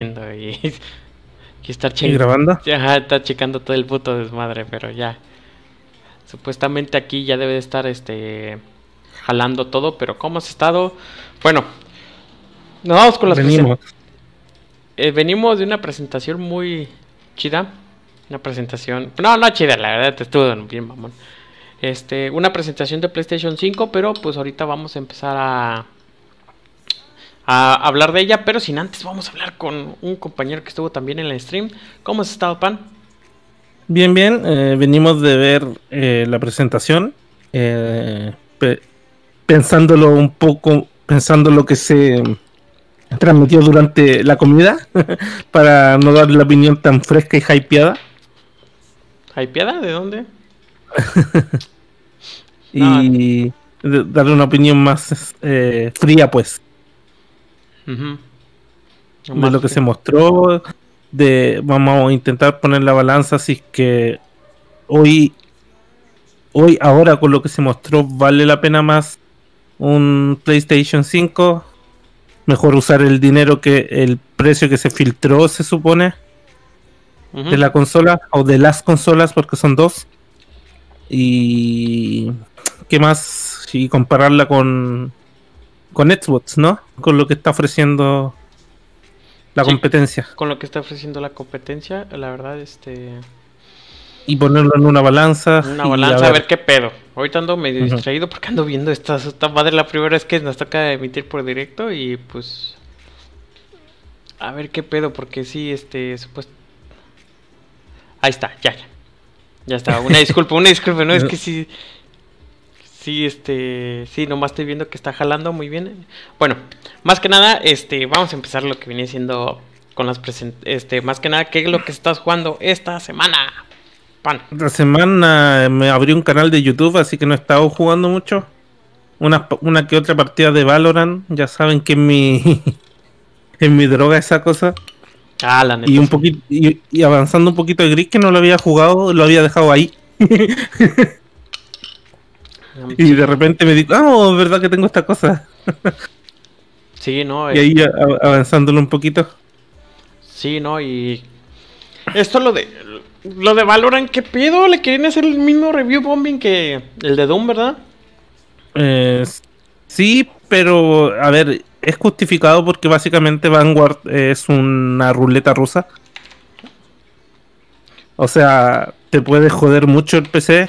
y, y estar ¿Y checando. grabando? Ajá, está checando todo el puto desmadre, pero ya. Supuestamente aquí ya debe de estar este jalando todo, pero ¿cómo has estado? Bueno, nos vamos con las Venimos. eh, venimos de una presentación muy chida. Una presentación. No, no chida, la verdad, te estuvo bien, mamón. Este, una presentación de PlayStation 5, pero pues ahorita vamos a empezar a a hablar de ella, pero sin antes vamos a hablar con un compañero que estuvo también en el stream. ¿Cómo has estado, Pan? Bien, bien. eh, venimos de ver eh, la presentación. eh, pe- pensándolo un poco, pensando lo que se transmitió durante la comida, para no dar la opinión tan fresca y hypeada. ¿Hypeada? ¿De dónde? Y darle una opinión más eh, fría, pues, Ujú. de lo que se mostró. De, vamos a intentar poner la balanza si es que hoy, hoy, ahora con lo que se mostró, vale la pena más un PlayStation 5. Mejor usar el dinero que el precio que se filtró, se supone, de la consola o de las consolas, porque son dos. Y qué más, y compararla con con Xbox, ¿no? Con lo que está ofreciendo la Sí. competencia Con lo que está ofreciendo la competencia, la verdad, este... y ponerlo en una balanza. Una balanza, a ver. qué pedo. Ahorita ando medio distraído porque ando viendo esta, esta madre la primera vez que nos toca emitir por directo y pues... A ver qué pedo, porque sí, este, supuesto... Ahí está, ya, ya. Ya está, una disculpa, una disculpa, no, es que sí... Sí, este, sí, nomás estoy viendo que está jalando muy bien. Bueno, más que nada, este, vamos a empezar lo que viene siendo con las present, este, más que nada, ¿qué es lo que estás jugando esta semana? Pan. La semana me abrí un canal de YouTube, así que no he estado jugando mucho. Una, una que otra partida de Valorant. Ya saben que es mi, es mi droga esa cosa. Ah, la neta. Y un poquito y, y avanzando un poquito de Gris que no lo había jugado, lo había dejado ahí. Y de repente me digo, ah, oh, verdad que tengo esta cosa. Sí, no, Y eh, ahí a- avanzándolo un poquito. sí, no, y esto lo de lo de Valorant, ¿qué pedo? Le quieren hacer el mismo review bombing que el de Doom, ¿verdad? Eh, sí, pero a ver, es justificado porque básicamente Vanguard es una ruleta rusa. O sea, te puede joder mucho el PC.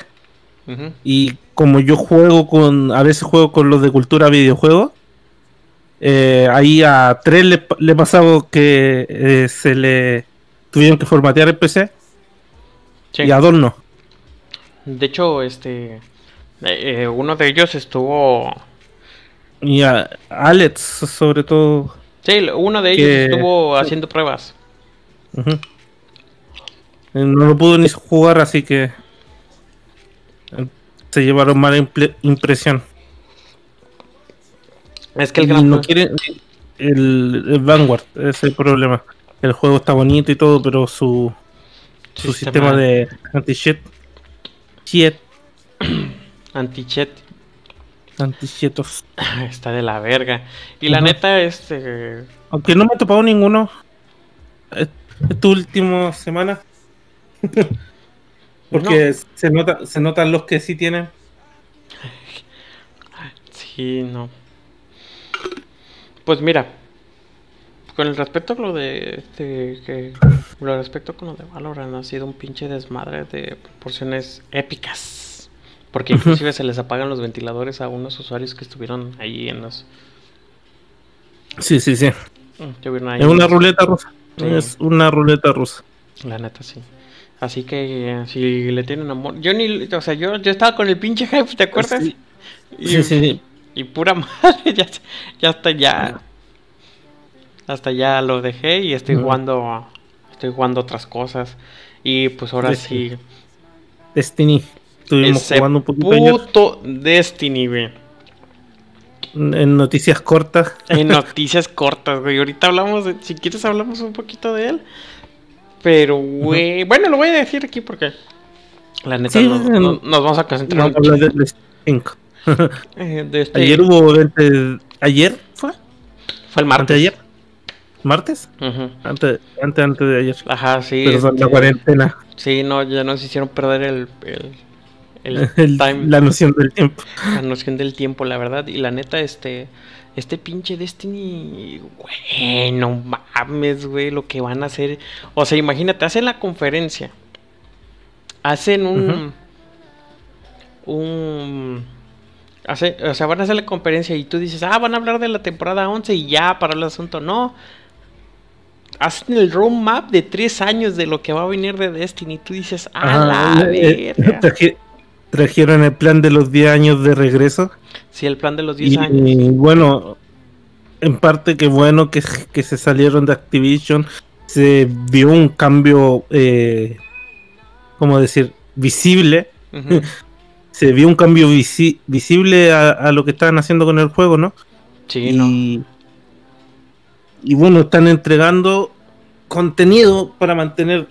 Y como yo juego con, a veces juego con los de cultura videojuego, eh, ahí a tres le, le pasaba que eh, se le tuvieron que formatear el PC Sí. y a dos no. De hecho, este eh, uno de ellos estuvo Y a Alex, sobre todo. Sí, uno de ellos Que- estuvo haciendo pruebas. No lo pudo ni jugar, así que se llevaron mala impresión. Es que el gran no quieren el, el Vanguard, ese es el problema. El juego está bonito y todo, pero su, su sistema, de anti-cheat, cheat, anti-chat anti-cheatos. está de la verga. Y la neta, este Aunque no me he topado ninguno est- esta última semana. Porque se nota, se notan los que sí tienen. Sí, no. Pues mira, con el respecto a lo de este, que, el respecto con lo de Valorant ha sido un pinche desmadre de proporciones épicas. Porque inclusive se les apagan los ventiladores a unos usuarios que estuvieron ahí en los... Sí, sí, sí. estuvieron ahí Es una los- ruleta rusa. Sí. Es una ruleta rusa. La neta, sí. Así que si le tienen amor... Yo ni... O sea, yo, yo estaba con el pinche hype, ¿te acuerdas? Sí. Y- Sí, sí. Y pura madre, ya, ya hasta ya. Hasta ya lo dejé y estoy jugando. Estoy jugando otras cosas. Y pues ahora Destiny. sí. Destiny. Estuvimos Ese jugando un poquito ayer puto Destiny, güey. en noticias cortas. En noticias cortas, güey. Ahorita hablamos de. Si quieres, hablamos un poquito de él. Pero, güey. Bueno, lo voy a decir aquí porque. La neta, Sí, no- no- no- nos vamos a concentrar Vamos a un hablar chingo, de Destiny 5. eh, de este- Ayer hubo evento. ¿Ayer fue? Fue el martes. ¿Anteayer? martes. antes, antes, antes de ayer. Ajá, sí. La este, cuarentena. Sí, no, ya nos hicieron perder el, el, time. La noción del tiempo. La noción del tiempo, la verdad. Y la neta, este. Este pinche Destiny, güey, no mames, güey, lo que van a hacer. O sea, imagínate, hacen la conferencia. Hacen un. Un. Hace, o sea, van a hacer la conferencia y tú dices, ah, van a hablar de la temporada 11 y ya para el asunto. No, hacen el roadmap de tres años de lo que va a venir de Destiny. Y tú dices, ah, la eh, eh, trajeron el plan de los 10 años de regreso. Sí, el plan de los 10 años. Y bueno, en parte que bueno que, se salieron de Activision. Se vio un cambio, eh, ¿cómo decir? Visible. se vio un cambio visible a, lo que estaban haciendo con el juego, ¿no? Sí, ¿no? y bueno, están entregando contenido para mantener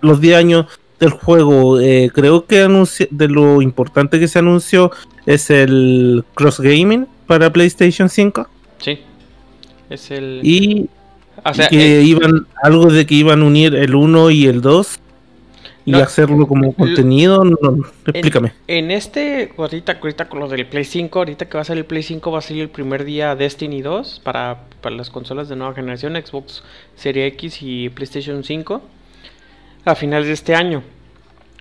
los 10 años del juego. Eh, creo que de lo importante que se anunció es el cross gaming para PlayStation 5. Sí. Es el. Y, que eh, iban, algo de que iban a unir el 1 y el 2 y hacerlo como contenido, explícame. En, este, ahorita, ahorita con lo del Play 5, ahorita que va a salir el Play 5, va a salir el primer día Destiny 2 para, para las consolas de nueva generación, Xbox Series X y PlayStation 5, a finales de este año.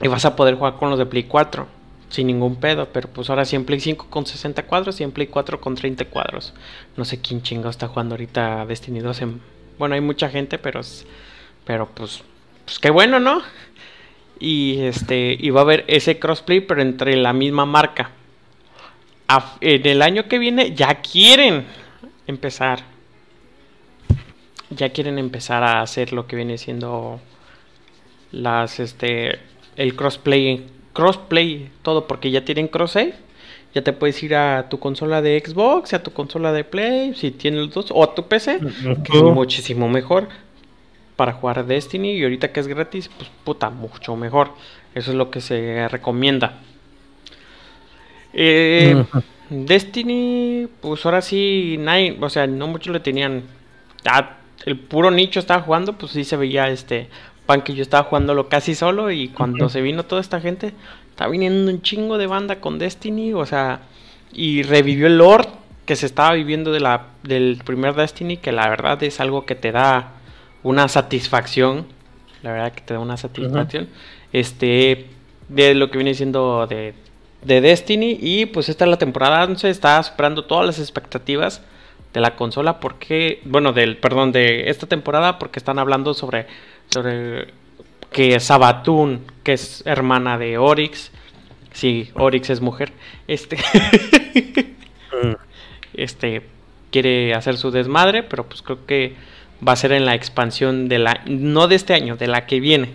Y vas a poder jugar con los de Play 4, sin ningún pedo, pero pues ahora sí en Play 5 con 60 cuadros y en Play 4 con 30 cuadros. No sé quién chingo está jugando ahorita Destiny 2 en... Bueno, hay mucha gente, pero, pero pues, pues qué bueno, ¿no? y este y va a haber ese crossplay pero entre la misma marca. en el año que viene ya quieren empezar ya quieren empezar a hacer lo que viene siendo las este el crossplay crossplay todo porque ya tienen cross save ya te puedes ir a tu consola de Xbox, a tu consola de Play, si tienes los dos, o a tu PC, que es muchísimo mejor para jugar Destiny y ahorita que es gratis, pues puta, mucho mejor. Eso es lo que se recomienda. Eh, Destiny, pues ahora sí, nadie, o sea, no muchos le tenían. Ah, el puro nicho estaba jugando, pues sí se veía este pan que yo estaba jugándolo casi solo y cuando se vino toda esta gente, está viniendo un chingo de banda con Destiny, o sea, y revivió el lore que se estaba viviendo de la, del primer Destiny, que la verdad es algo que te da una satisfacción, la verdad que te da una satisfacción, este, de lo que viene siendo de, de, Destiny y pues esta es la temporada 11, está superando todas las expectativas de la consola porque, bueno, del, perdón, de esta temporada porque están hablando sobre, sobre que Sabatun, que es hermana de Oryx, sí, Oryx es mujer, este, este, quiere hacer su desmadre, pero pues creo que va a ser en la expansión de la, no de este año, de la que viene.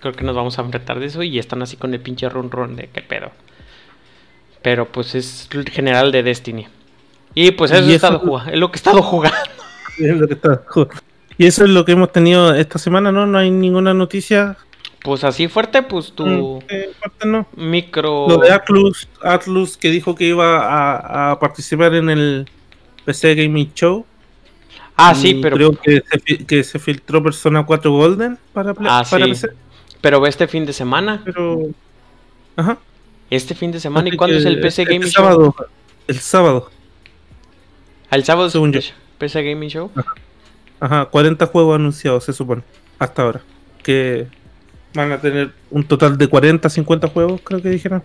Creo que nos vamos a enfrentar de eso y están así con el pinche run run de qué pedo. Pero pues es general de Destiny. Y pues eso, estado es lo que he estado jugando. Y eso es lo que hemos tenido esta semana, ¿no? No hay ninguna noticia. Pues así fuerte, pues tu mm, micro. Lo de Atlus, Atlus que dijo que iba a, a participar en el PC Gaming Show. Ah, sí, pero. Creo que se, que se filtró Persona 4 Golden para, ah, para sí. Pero este fin de semana. Pero. Ajá. Este fin de semana. ¿Y cuándo es el PC Gaming el sábado, Show? El sábado. ¿Al sábado según yo. PC Gaming Show? Ajá. 40 juegos anunciados, se supone. Hasta ahora. Que van a tener un total de 40, 50 juegos, creo que dijeron.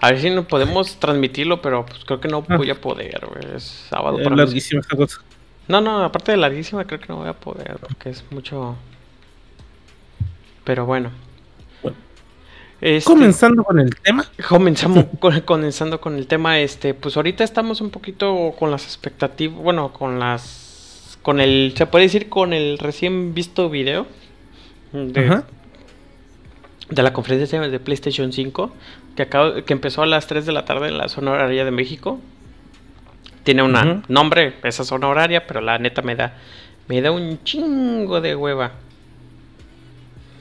A ver si no podemos transmitirlo, pero pues creo que no ah. voy a poder, Es sábado. Es larguísima esta cosa. No, no, aparte de larguísima creo que no voy a poder, porque es mucho... Pero bueno. Este, comenzando con el tema. Comenzamos con, comenzando con el tema, este, pues ahorita estamos un poquito con las expectativas, bueno, con las, con el, se puede decir con el recién visto video de, de la conferencia de PlayStation 5 que acabo, que empezó a las 3 de la tarde en la zona horaria de México tiene un nombre, esa zona horaria, pero la neta me da, me da un chingo de hueva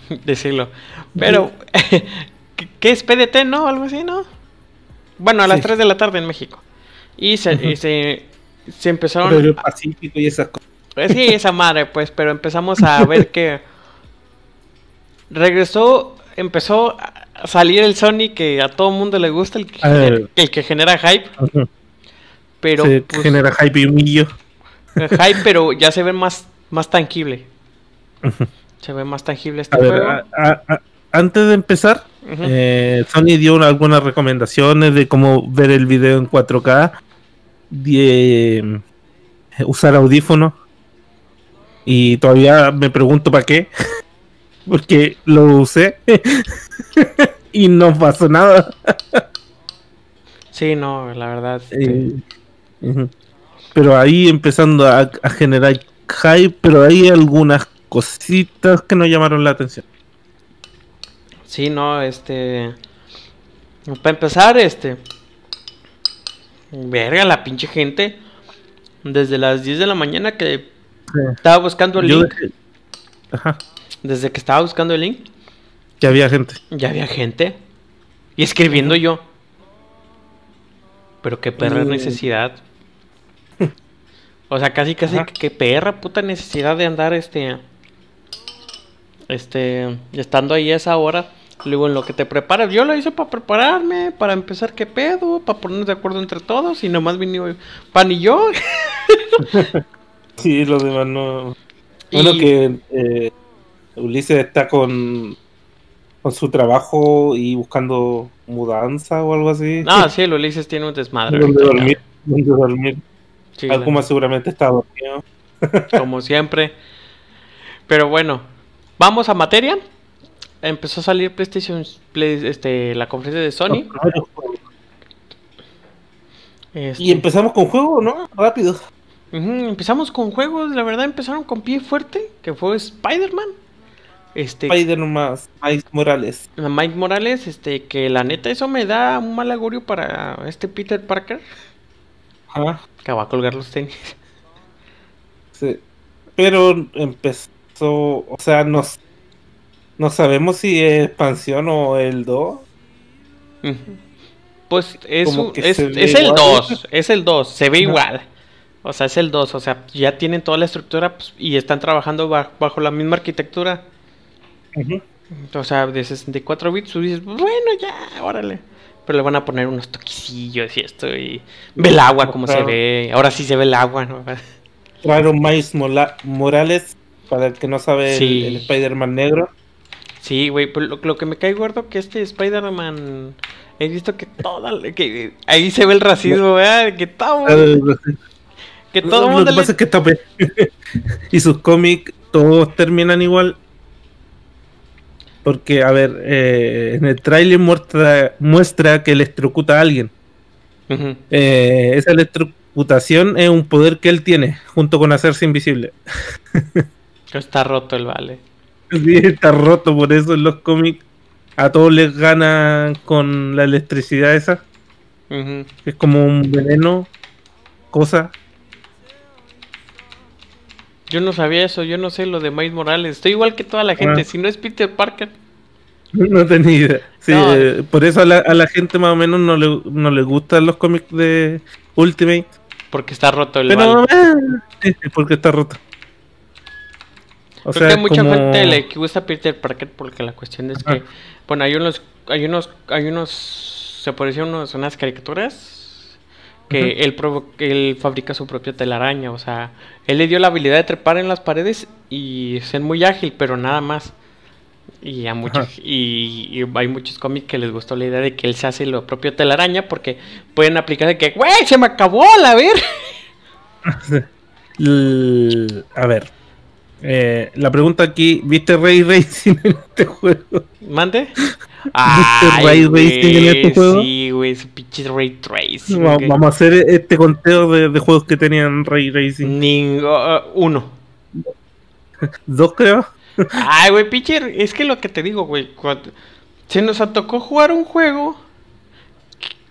decirlo. Pero, ¿qué es PDT, no? Algo así, ¿no? Bueno, a las 3 de la tarde en México. Y se, se, se empezaron... Pacífico y esas cosas. Pues sí, esa madre, pues, pero empezamos a ver que regresó, empezó a salir el Sony que a todo mundo le gusta, el que, genera, el que genera hype. Pero pues, genera hype y humillo. Hype, pero ya se ve más, más tangible. Se ve más tangible este juego. antes de empezar, eh, Sony dio algunas recomendaciones de cómo ver el video en 4K, de eh, usar audífonos. Y todavía me pregunto para qué. Porque lo usé y no pasó nada. sí, no, la verdad. Este, pero ahí empezando a, a, generar hype, pero hay algunas cositas que nos llamaron la atención. Sí, no, este. Para empezar, este. Verga, la pinche gente. Desde las 10 de la mañana que estaba buscando el link. Ajá. Desde que estaba buscando el link. Ya había gente. Ya había gente. Y escribiendo yo. Pero qué perra mm. necesidad. O sea, casi, casi, qué perra puta necesidad de andar este. Este. Estando ahí a esa hora Luego en lo que te preparas, yo lo hice para prepararme, para empezar qué pedo, para ponernos de acuerdo entre todos y nomás vino Pan y yo. sí, los demás no. Bueno, que eh, Ulises está con, con su trabajo y buscando mudanza o algo así. Ah, sí, el Ulises tiene un desmadre. Donde dormir, donde dormir. Sí, seguramente está dormido. Como siempre. Pero bueno, vamos a materia empezó a salir PlayStation, este, la conferencia de Sony. Este. Y empezamos con juego, ¿no? Rápido. Empezamos con juegos, la verdad empezaron con pie fuerte, que fue Spider-Man. Este, Spider-Man, Mike Morales. Mike Morales, este, que la neta eso me da un mal augurio para este Peter Parker. Ajá. Que va a colgar los tenis. Sí. Pero empezó, o sea, nos no sabemos si es expansión o el 2. Pues es, es, el 2, es el 2, se ve igual. O sea, es el 2, o sea, ya tienen toda la estructura pues, y están trabajando bajo, la misma arquitectura. O sea, de 64 bits, tú dices, bueno, ya, órale. Pero le van a poner unos toquicillos y esto, y ve el agua como se ve. Ahora sí se ve el agua, ¿no? Claro, Miles Morales, para el que no sabe, el Spider-Man negro. Sí, güey, pero lo, que me cae gordo que este Spider-Man. He visto que toda. Que ahí se ve el racismo, ¿verdad? Que todo. Que todo mundo. Lo que pasa es que está. y sus cómics, todos terminan igual. Porque, a ver, eh, en el tráiler muestra, muestra que electrocuta a alguien. eh, esa electrocutación es un poder que él tiene, junto con hacerse invisible. Está roto el vale. Sí, está roto, por eso en los cómics a todos les gana con la electricidad esa. Es como un veneno, cosa. Yo no sabía eso, yo no sé lo de Miles Morales. Estoy igual que toda la gente, ah. si no es Peter Parker. No tenía idea. Sí, eh, por eso a la, gente más o menos no le, no le gustan los cómics de Ultimate. Porque está roto el Pero, eh, porque está roto. O Creo que mucha gente le gusta Peter Parker porque la cuestión es que, bueno, hay unos, hay unos, hay unos, se parecen unos, unas caricaturas que él, él fabrica su propia telaraña, o sea, él le dio la habilidad de trepar en las paredes y ser muy ágil, pero nada más. Y, a muchos, y, hay muchos cómics que les gustó la idea de que él se hace lo propio telaraña porque pueden aplicar de que, güey, se me acabó la ver. a ver, eh, la pregunta aquí, ¿viste Ray Racing en este juego? ¿Mande? ¿Viste Ray Racing en este juego? Sí, güey, su pinche Ray Tracing. Vamos a hacer este conteo de, juegos que tenían Ray Racing. Ninguno. Uh, uno. ¿Dos creo? Ay, güey, pinche, es que lo que te digo, güey, se nos tocó jugar un juego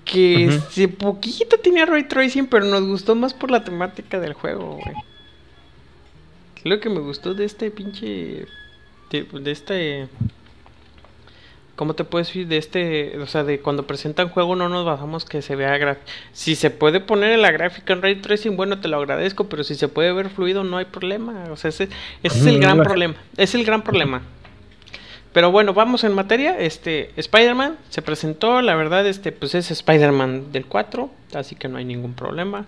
que uh poquito tenía Ray Tracing, pero nos gustó más por la temática del juego, güey. Lo que me gustó de este pinche. De, este. ¿Cómo te puedes ir de este, o sea, de cuando presentan juego no nos bajamos que se vea gráfico? Si se puede poner en la gráfica en ray tracing, bueno, te lo agradezco, pero si se puede ver fluido no hay problema. O sea, ese, ese es el gran problema. Es el gran problema. Pero bueno, vamos en materia. Este, Spider-Man se presentó, la verdad, este, pues es Spider-Man del 4, así que no hay ningún problema.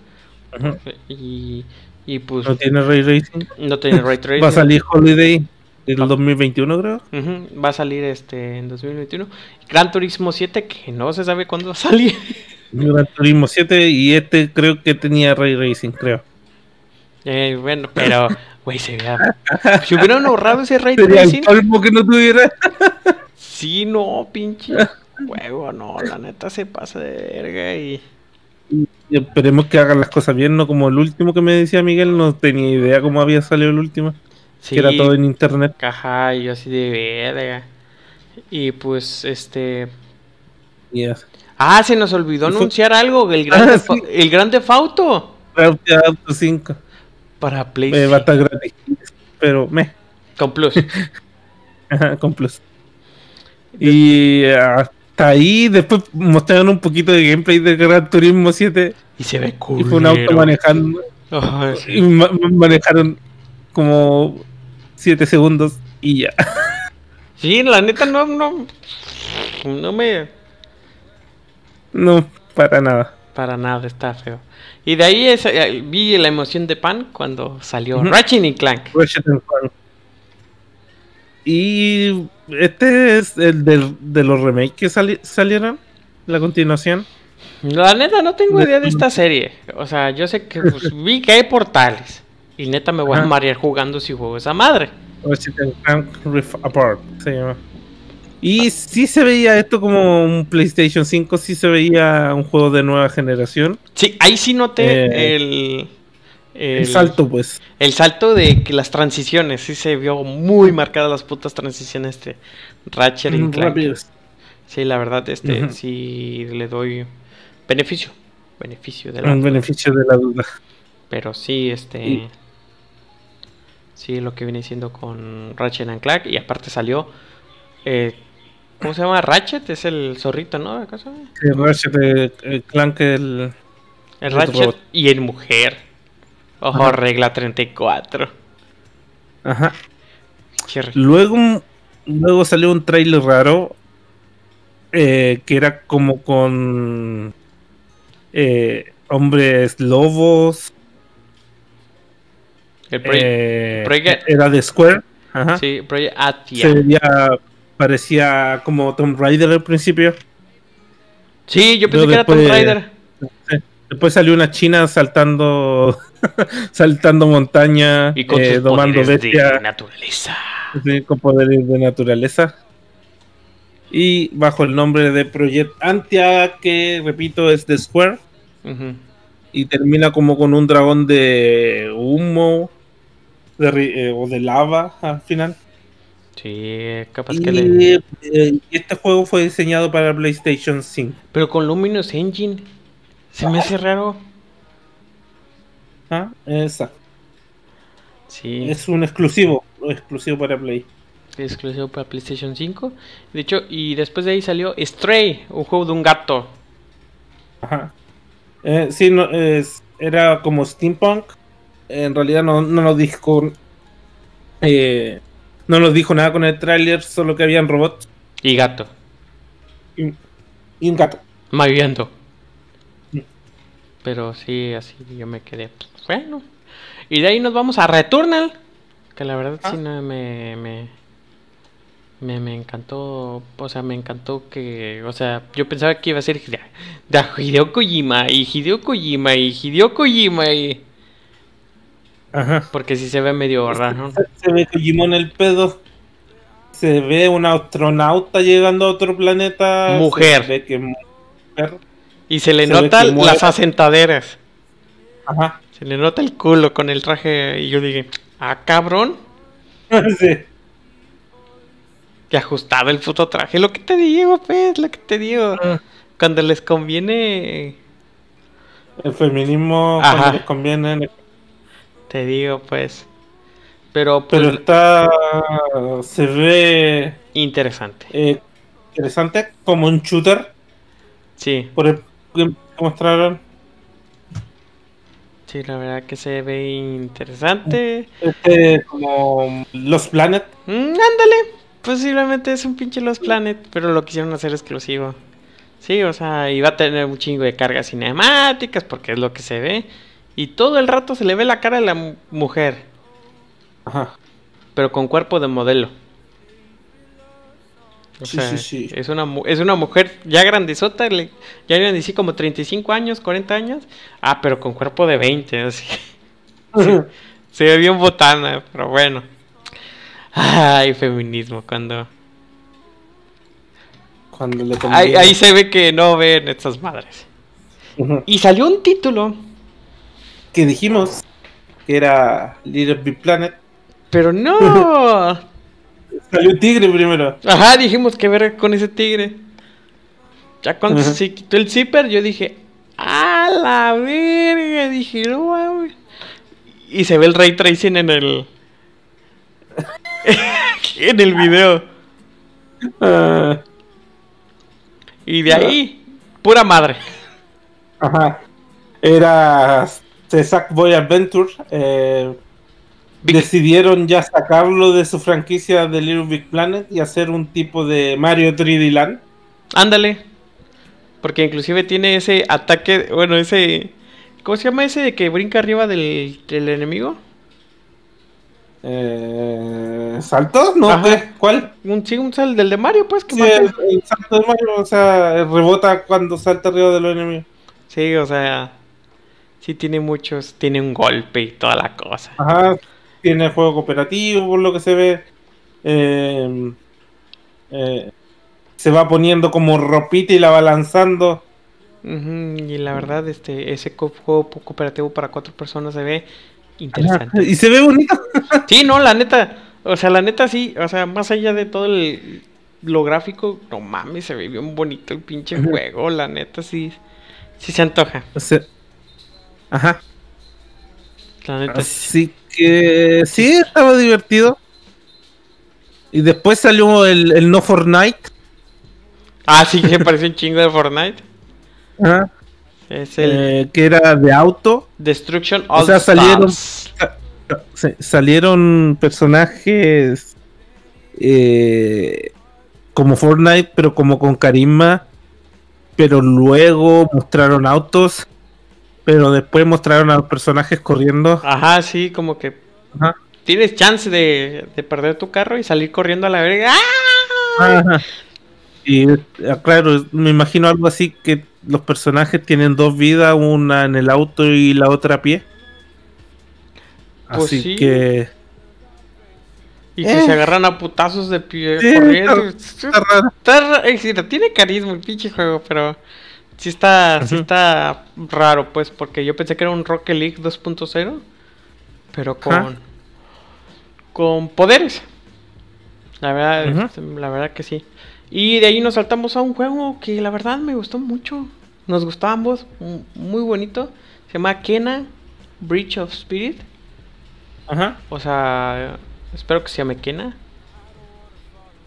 Y, y pues. No tiene ray tracing. No tiene ray tracing. Va a salir Holiday en el 2021, creo. Va a salir este en 2021. Gran Turismo 7, que no se sabe cuándo va a salir. Gran Turismo 7 y este creo que tenía ray racing, creo. Eh, bueno, pero, güey, se vea. Si hubieran ahorrado ese ray racing. El que no tuviera. sí, no, pinche. Huevo, no, la neta se pasa de verga y. esperemos que hagan las cosas bien, no como el último que me decía Miguel, no tenía idea cómo había salido el último. que era todo en internet. Caja, y yo así de verga. Y pues, este. Ah, se nos olvidó anunciar algo, el Grande, ah, el grande Fauto. Auto 5 para PlayStation. va a estar gratis, pero me. Con Plus. con Plus. Y hasta ahí, después mostraron un poquito de gameplay de Gran Turismo 7. Y se ve cool. Y fue un auto manejando. Y manejaron como 7 segundos y ya. Sí, la neta no, no. No me. No, para nada. Para nada, está feo. Y de ahí eh, vi la emoción de Pan cuando salió Ratchet y Clank. Ratchet Clank. Y este es el de, los remakes que salieron, la continuación. La neta no tengo idea de esta serie. O sea, yo sé que pues, vi que hay portales. Y neta me voy a marear jugando si juego esa madre. Apart se llama. Y sí se veía esto como un PlayStation 5, sí se veía un juego de nueva generación. Sí, ahí sí noté eh, el, el, salto, pues. El salto de que las transiciones, sí se vio muy marcadas las putas transiciones de Ratchet y Clank. Sí, la verdad, este sí le doy beneficio. Beneficio de la Un beneficio de la duda. Pero sí, este. Sí, lo que viene siendo con Ratchet and Clank. Y aparte salió. Eh, ¿Cómo se llama? Ratchet es el zorrito, ¿no? ¿Acaso? Sí, Ratchet, el, el clan que el. El Ratchet y el mujer. Ojo, regla 34. Ajá. Luego, luego salió un trailer raro. Eh, que era como con. Eh, hombres lobos. El eh, era de Square. Ajá. Sí, Project Atia. Se veía parecía como Tomb Raider al principio. Sí, yo pensé que era Tomb Raider. Después salió una china saltando saltando montaña y con eh, domando bestia. de naturaleza. con poderes de naturaleza. Y bajo el nombre de Project Antia, que repito es de Square. Y termina como con un dragón de humo de, eh, o de lava al final. Sí, capaz que le... Eh, este juego fue diseñado para PlayStation 5. Pero con Luminous Engine. Se me hace raro. Ah, exacto. Sí. Es un exclusivo, exclusivo para Play. Exclusivo para PlayStation 5. De hecho, y después de ahí salió Stray, un juego de un gato. Ajá. Eh, sí, no, es, era como steampunk. En realidad no, no lo dijo eh, no nos dijo nada con el tráiler, solo que habían robots. Y gato. Y, un gato. Maviando. Pero sí, así yo me quedé. Pues, bueno. Y de ahí nos vamos a Returnal. Que la verdad sí ah. no, me, me, me, me, encantó. O sea, me encantó que. O sea, yo pensaba que iba a ser de, de Hideo Kojima. Y Hideo Kojima. Y Hideo Kojima. Y. Ajá. Porque si se ve medio raro. Se, ve Kojimón el pedo. Se ve un astronauta llegando a otro planeta. Mujer. Y se le notan las asentaderas. Ajá. Se le nota el culo con el traje. Y yo dije, ah, cabrón. sí. Que ajustaba el puto traje. Lo que te digo, pues, lo que te digo. Ah. Cuando les conviene. El feminismo, cuando les conviene. Te digo, pues. Pero, pues, Pero está. Se ve. Interesante. Eh, interesante, como un shooter. Sí. Por el que mostraron. Sí, la verdad que se ve interesante. Este, como Los Planet. Mm, ándale, posiblemente es un pinche Los Planet, pero lo quisieron hacer exclusivo. Sí, o sea, iba a tener un chingo de cargas cinemáticas porque es lo que se ve. Y todo el rato se le ve la cara de la mujer. Ajá. Pero con cuerpo de modelo. O Sí, sea, sí, sí. Es, una, es una mujer ya grandezota, le- ya le así como 35 años, 40 años. Ah, pero con cuerpo de 20, así. Se ve bien botana, pero bueno. Ay, feminismo, cuando... Cuando le Ahí, ahí se ve que no ven estas madres. Y salió un título, Que dijimos que era Little Big Planet. pero no. Salió un tigre primero. Ajá, dijimos que ver con ese tigre. Ya cuando Ajá. se quitó el zipper, yo dije, ¡a la verga! Dije, no mames. Y se ve el ray tracing en el. en el video. Ah, Y de ahí, pura madre. ajá. Era The Sackboy Adventure. eh, decidieron ya sacarlo de su franquicia de Little Big Planet y hacer un tipo de Mario 3D Land. Ándale. Porque inclusive tiene ese ataque, bueno, ese... ¿Cómo se llama ese de que brinca arriba del, del enemigo? Eh, ¿Salto? No, Ajá. ¿cuál? Un, sí, un sal del de Mario, pues. Que Sí, el salto de Mario, o sea, rebota cuando salta arriba de los enemigos. Sí, o sea, sí tiene muchos, tiene un golpe y toda la cosa. Ajá, tiene juego cooperativo, por lo que se ve. Eh, eh, se va poniendo como ropita y la va lanzando. Y la verdad, este, ese co- juego cooperativo para cuatro personas se ve interesante. Y se ve bonito. Sí, no, la neta, o sea, la neta sí, o sea, más allá de todo el, lo gráfico, no mames, se ve bien bonito el pinche juego, la neta sí, sí se antoja, O sea, ajá. la neta. sí. Que sí, estaba divertido. Y después salió el, el No Fortnite. Ah, sí, se pareció un chingo de Fortnite. Ajá. Es el eh, que era de auto. Destruction o All sea, salieron- salieron personajes eh, como Fortnite, pero como con carisma. Pero luego mostraron autos. Pero después mostraron a los personajes corriendo. Ajá, sí, como que Ajá. tienes chance de, de perder tu carro y salir corriendo a la verga. ¡Ah! Ajá. Y eh, claro, me imagino algo así que los personajes tienen dos vidas, una en el auto y la otra a pie. Pues Así sí. que Y que Eh. se agarran a putazos de pie Sí, corriendo. está raro. Está eh, tiene carisma el pinche juego, pero sí está, sí está raro, pues, porque yo pensé que era un Rocket League 2.0, pero con, con poderes. La verdad, este, la verdad que sí. Y de ahí nos saltamos a un juego que la verdad me gustó mucho. Nos gustó a ambos, muy bonito. Se llama Kena Breach of Spirit. Ajá. O sea, espero que se llame Kena.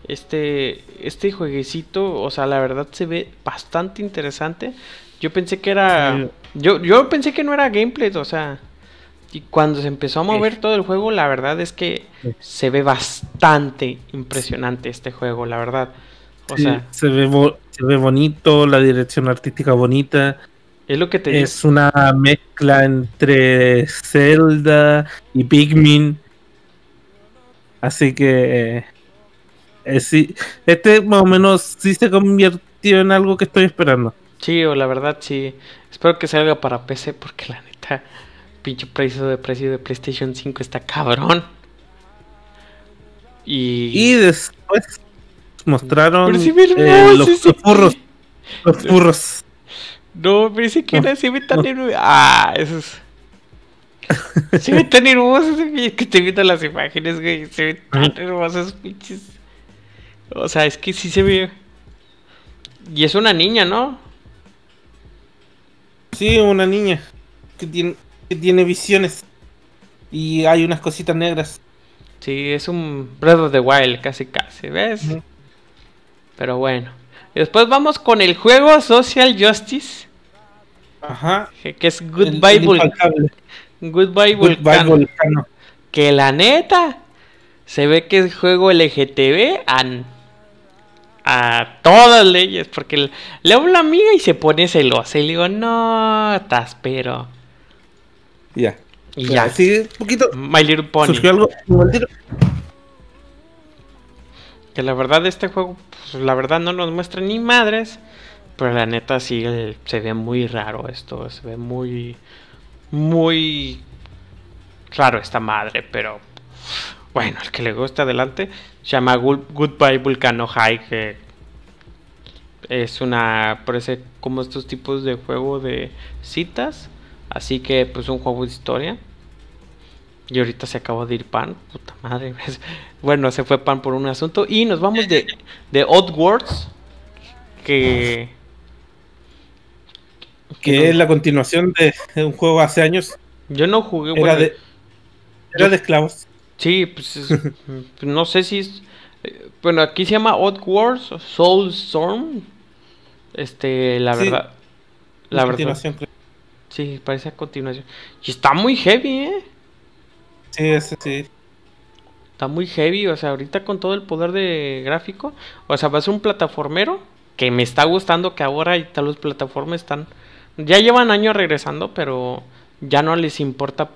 Este, este jueguecito, o sea, la verdad se ve bastante interesante. Yo pensé que era. Yo, yo pensé que no era gameplay, o sea. Y cuando se empezó a mover todo el juego, la verdad es que se ve bastante impresionante este juego, la verdad. O Sí, sea, se, ve se ve bonito, la dirección artística bonita. es lo que te digo. Es una mezcla entre Zelda y Pikmin. Así que eh, sí, este más o menos sí se convirtió en algo que estoy esperando. Sí, o la verdad sí. Espero que salga para PC porque la neta, pinche precio de precio de PlayStation 5 está cabrón. Y, Y después mostraron eh, los, ese los furros. Los furros. no, pero ese que No, era se ve tan no. hermoso. Ah, eso es. Se ve tan hermoso que te viendo las imágenes, güey. Se ve tan esos pinches. O sea, es que sí se ve. Y es una niña, ¿no? Sí, una niña que tiene, que tiene visiones. Y hay unas cositas negras. Sí, es un Breath of the Wild, casi casi, ¿ves? Pero bueno. después vamos con el juego Social Justice. Ajá. Que, es Goodbye, Vulcano. Goodbye, Vulcano. Que la neta. Se ve que es juego LGTB a, a todas leyes. Porque le hablo a la amiga y se pone celosa. Y le digo, no, estás pero. Ya. Y ya. Sí, un poquito. My Little Pony. Surgió algo. Que la verdad este juego, pues la verdad no nos muestra ni madres. Pero la neta sí se ve muy raro esto. Se ve muy... Muy... Claro esta madre, pero... Bueno, el que le gusta adelante. Se llama Goodbye Vulcano High. Que es una... Parece como estos tipos de juego de citas. Así que pues un juego de historia. Y ahorita se acabó de ir pan, puta madre. Bueno, se fue pan por un asunto. Y nos vamos de, de Oddwords. Que. Que es la continuación de, un juego hace años. Yo no jugué. Era, de, era de esclavos. Sí, pues no sé si es. Eh, bueno, aquí se llama Oddwords Soulstorm. Este, la verdad. La verdad. Sí, parece a continuación. Y está muy heavy, ¿eh? Sí, sí. Está muy heavy, o sea, ahorita con todo el poder de gráfico, o sea, va a ser un plataformero que me está gustando que ahora y tal los plataformas están ya llevan años regresando, pero ya no les importa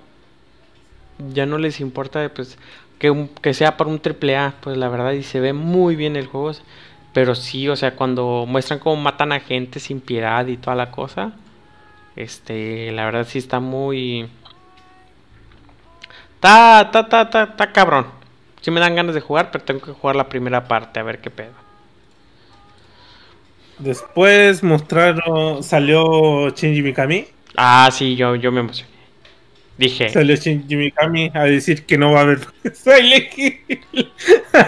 ya no les importa pues que, que sea para un triple A, pues la verdad y se ve muy bien el juego, pero sí, o sea, cuando muestran cómo matan a gente sin piedad y toda la cosa, este, la verdad sí está muy Está, está, está, está, cabrón. Sí me dan ganas de jugar, pero tengo que jugar la primera parte, a ver qué pedo. Después mostraron, salió Shinji Mikami. Ah, sí, yo, yo me emocioné. Dije. Salió Shinji Mikami a decir que no va a haber Silent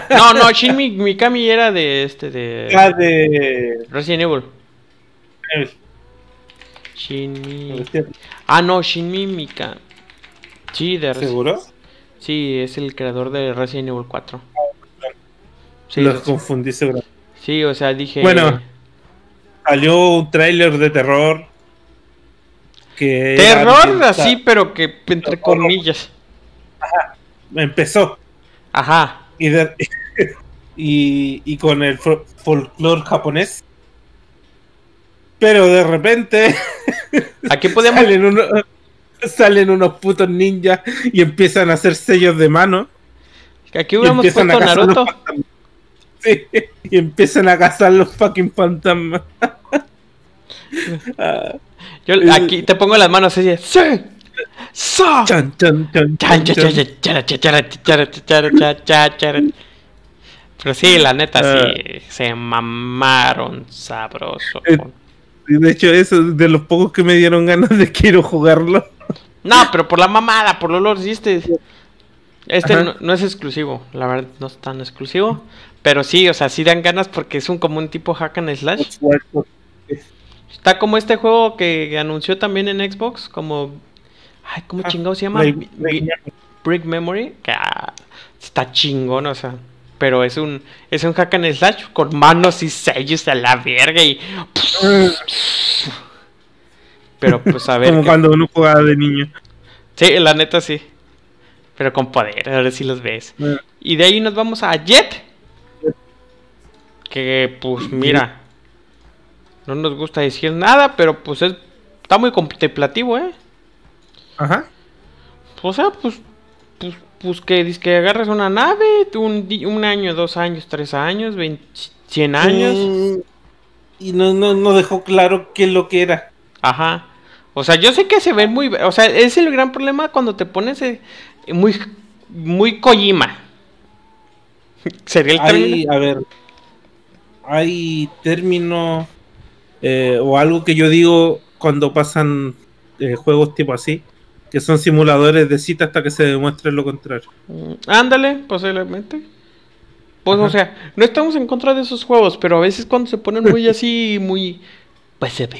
No, no, Shinji Mikami era de este de. Ah, de. Resident Evil. Shinji. Ah, no, Shinji Mikami. Sí, de ¿Seguro? Sí, es el creador de Resident Evil 4. Sí, Los confundí seguro. Sí, o sea, dije. Bueno, salió un tráiler de terror. Que terror así, pero que entre comillas. Ajá. Empezó. Ajá. Y, y, y con el folclore japonés. Pero de repente. Aquí podemos. Salen unos salen unos putos ninjas y empiezan a hacer sellos de mano. Aquí hubiéramos puesto Naruto. Sí, y empiezan a cazar los fucking fantasmas. Yo aquí te pongo las manos así. ¡Sí! Pero sí, la neta, sí, se mamaron sabroso. De hecho, eso es de los pocos que me dieron ganas de quiero jugarlo. No, pero por la mamada, por lo lo hiciste. Este no, es exclusivo, la verdad no es tan exclusivo. Pero sí, o sea, sí dan ganas porque es un como un tipo hack and slash. Está como este juego que anunció también en Xbox, como... Ay, ¿cómo ah, chingado se llama? Brick, Memory. Que, ah, está chingón, o sea. Pero es un, es un hack and slash con manos y sellos a la verga y... Pero pues a ver. Como cuando uno jugaba de niño. Sí, la neta sí. Pero con poder, ahora sí los ves. Y de ahí nos vamos a Jet. Que pues mira. No nos gusta decir nada, pero pues es, está muy contemplativo, ¿eh? Ajá. O sea, pues, pues, pues que, que agarras una nave, un, un año, dos años, tres años, 100 años. Mm, y no, no, no dejó claro qué es lo que era. Ajá. O sea, yo sé que se ve muy... O sea, es el gran problema cuando te pones eh, muy... Muy Kojima. ¿Sería el término? a ver, hay término eh, o algo que yo digo cuando pasan eh, juegos tipo así, que son simuladores de cita hasta que se demuestre lo contrario. Mm, ándale, posiblemente. Pues, o sea, no estamos en contra de esos juegos, pero a veces cuando se ponen muy así, muy... Pues a ver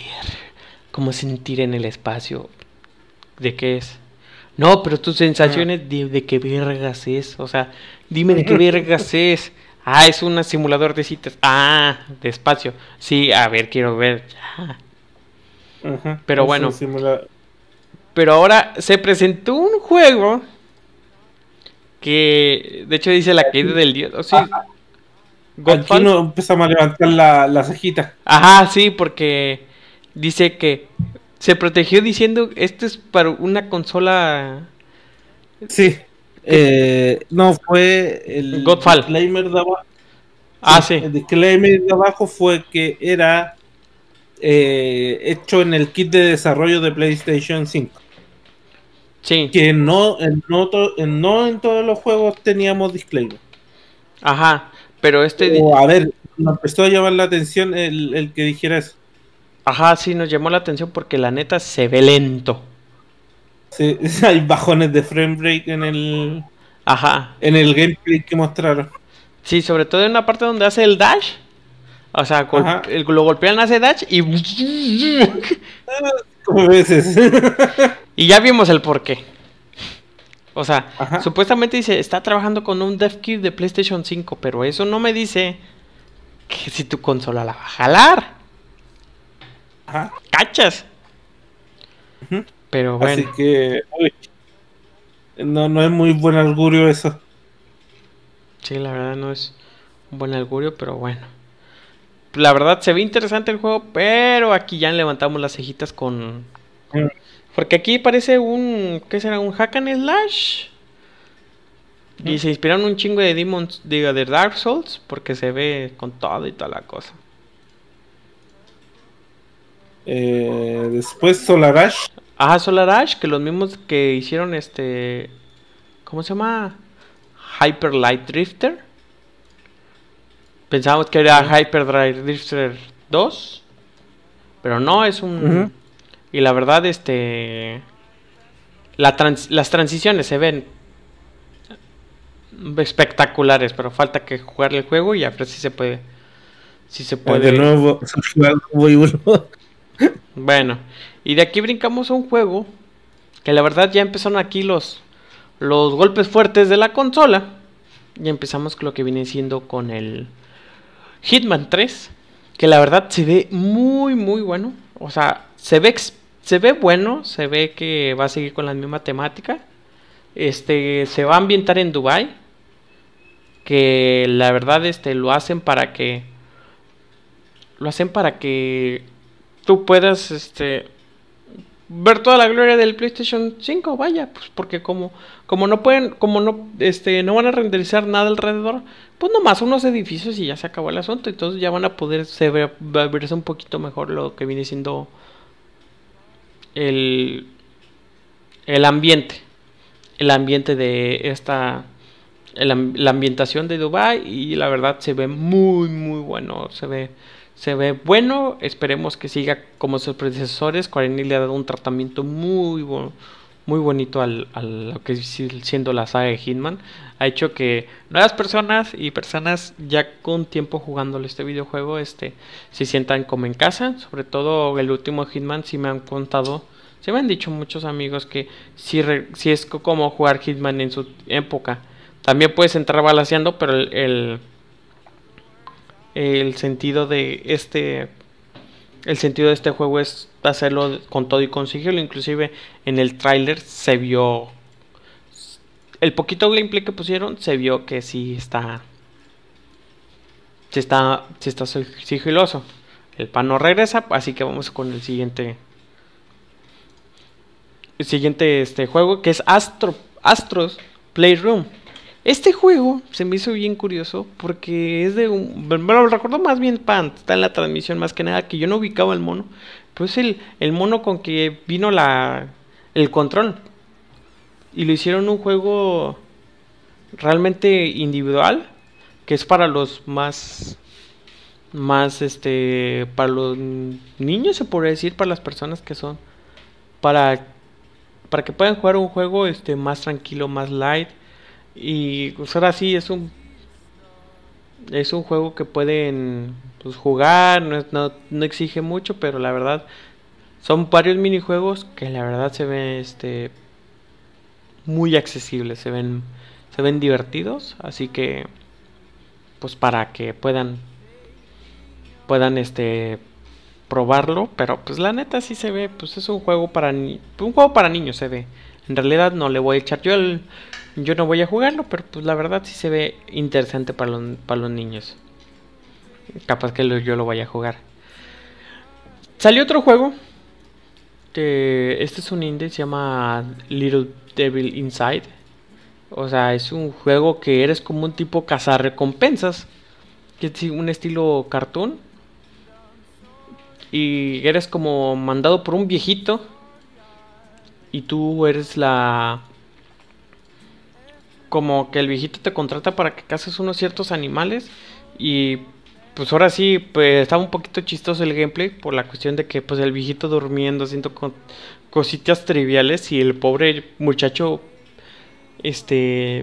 como sentir en el espacio. ¿De qué es? No, pero tus sensaciones de, de qué vergas es. O sea, dime de qué vergas es. Ah, es un simulador de citas. Ah, de espacio. Sí, a ver, quiero ver. Pero bueno. Pero ahora se presentó un juego que de hecho dice la caída del dios. O sea, Aquí no empezamos a levantar la, la cejita. Ajá, sí, porque dice que se protegió diciendo esto es para una consola. Sí. Eh, no, fue el Godfall. disclaimer de abajo. Ah, sí. El disclaimer de abajo fue que era eh, hecho en el kit de desarrollo de PlayStation 5. Sí. Que no en, no, no en todos los juegos teníamos disclaimer. Ajá, pero este... a ver, me empezó a llamar la atención el, el que dijera eso. Ajá, sí, nos llamó la atención porque la neta se ve lento. Sí, hay bajones de frame rate en el. Ajá. En el gameplay que mostraron. Sí, sobre todo en una parte donde hace el dash. O sea, el, lo golpean, hace dash y. Como veces. y ya vimos el porqué. O sea, supuestamente dice, está trabajando con un dev kit de PlayStation 5, pero eso no me dice que si tu consola la va a jalar. Ajá. ¿Cachas? Pero bueno. Así que. no, no es muy buen augurio eso. Sí, la verdad no es un buen augurio, pero bueno. La verdad se ve interesante el juego, pero aquí ya levantamos las cejitas con. Mm. Porque aquí parece un. ¿Qué será? ¿Un hack and slash? Y mm. se inspiraron un chingo de Demons, diga, de Dark Souls, porque se ve con todo y toda la cosa. Eh, después Solar Ash. Ajá, Solar Ash, que los mismos que hicieron este. ¿Cómo se llama? Hyper Light Drifter. Pensábamos que era Hyper Light Drifter 2. Pero no, es un. Y la verdad, este. las transiciones se ven espectaculares, pero falta que jugar el juego y a ver si se puede. Si se puede. De nuevo, bueno, y de aquí brincamos a un juego que la verdad ya empezaron aquí los, los golpes fuertes de la consola. Y empezamos con lo que viene siendo con el Hitman 3, que la verdad se ve muy muy bueno. O sea, se ve se ve bueno, se ve que va a seguir con la misma temática. Este se va a ambientar en Dubai, que la verdad este lo hacen para que lo hacen para que tú puedas este ver toda la gloria del PlayStation 5, vaya, pues porque como como no pueden como no este no van a renderizar nada alrededor, pues nomás unos edificios y ya se acabó el asunto, entonces ya van a poder se verse un poquito mejor lo que viene siendo el el ambiente, el ambiente de esta la ambientación de Dubai y la verdad se ve muy muy bueno, se ve se ve bueno. Esperemos que siga como sus predecesores. Quarini le ha dado un tratamiento muy muy bonito al, a lo que siendo la saga de Hitman. Ha hecho que nuevas personas y personas ya con tiempo jugando este videojuego este, se sientan como en casa. Sobre todo el último Hitman, si me han contado. Se me han dicho muchos amigos que si, si es como jugar Hitman en su época. También puedes entrar balanceando, pero el sentido de este el sentido de este juego es hacerlo con todo y con sigilo inclusive en el tráiler se vio el poquito gameplay que pusieron se vio que sí está sí está sí está sigiloso. El pan no regresa así que vamos con el siguiente el siguiente este juego que es Astro Astros Playroom este juego se me hizo bien curioso porque es de un... Me lo recuerdo más bien Pan, está en la transmisión más que nada que yo no ubicaba el mono. Pero es el, el mono con que vino la, el control. Y lo hicieron un juego realmente individual que es para los más más este para los niños se podría decir para las personas que son para para que puedan jugar un juego este más tranquilo más light y pues ahora sí es un es un juego que pueden pues, jugar, no, no, exige mucho, pero la verdad son varios minijuegos que la verdad se ven este muy accesibles, se ven se ven divertidos, así que pues para que puedan puedan este probarlo, pero pues la neta sí se ve, pues es un juego para un juego para niños se ve. En realidad no le voy a echar yo el, yo no voy a jugarlo, pero pues la verdad sí se ve interesante para los, para los niños. Capaz que yo lo vaya a jugar. Salió otro juego. Este es un indie, se llama Little Devil Inside. O sea, es un juego que eres como un tipo cazar recompensas. Que es un estilo cartoon. Y eres como mandado por un viejito. Y tú eres la... Como que el viejito te contrata para que cases unos ciertos animales. Y pues ahora sí, pues estaba un poquito chistoso el gameplay por la cuestión de que pues el viejito durmiendo, haciendo cositas triviales y el pobre muchacho, este,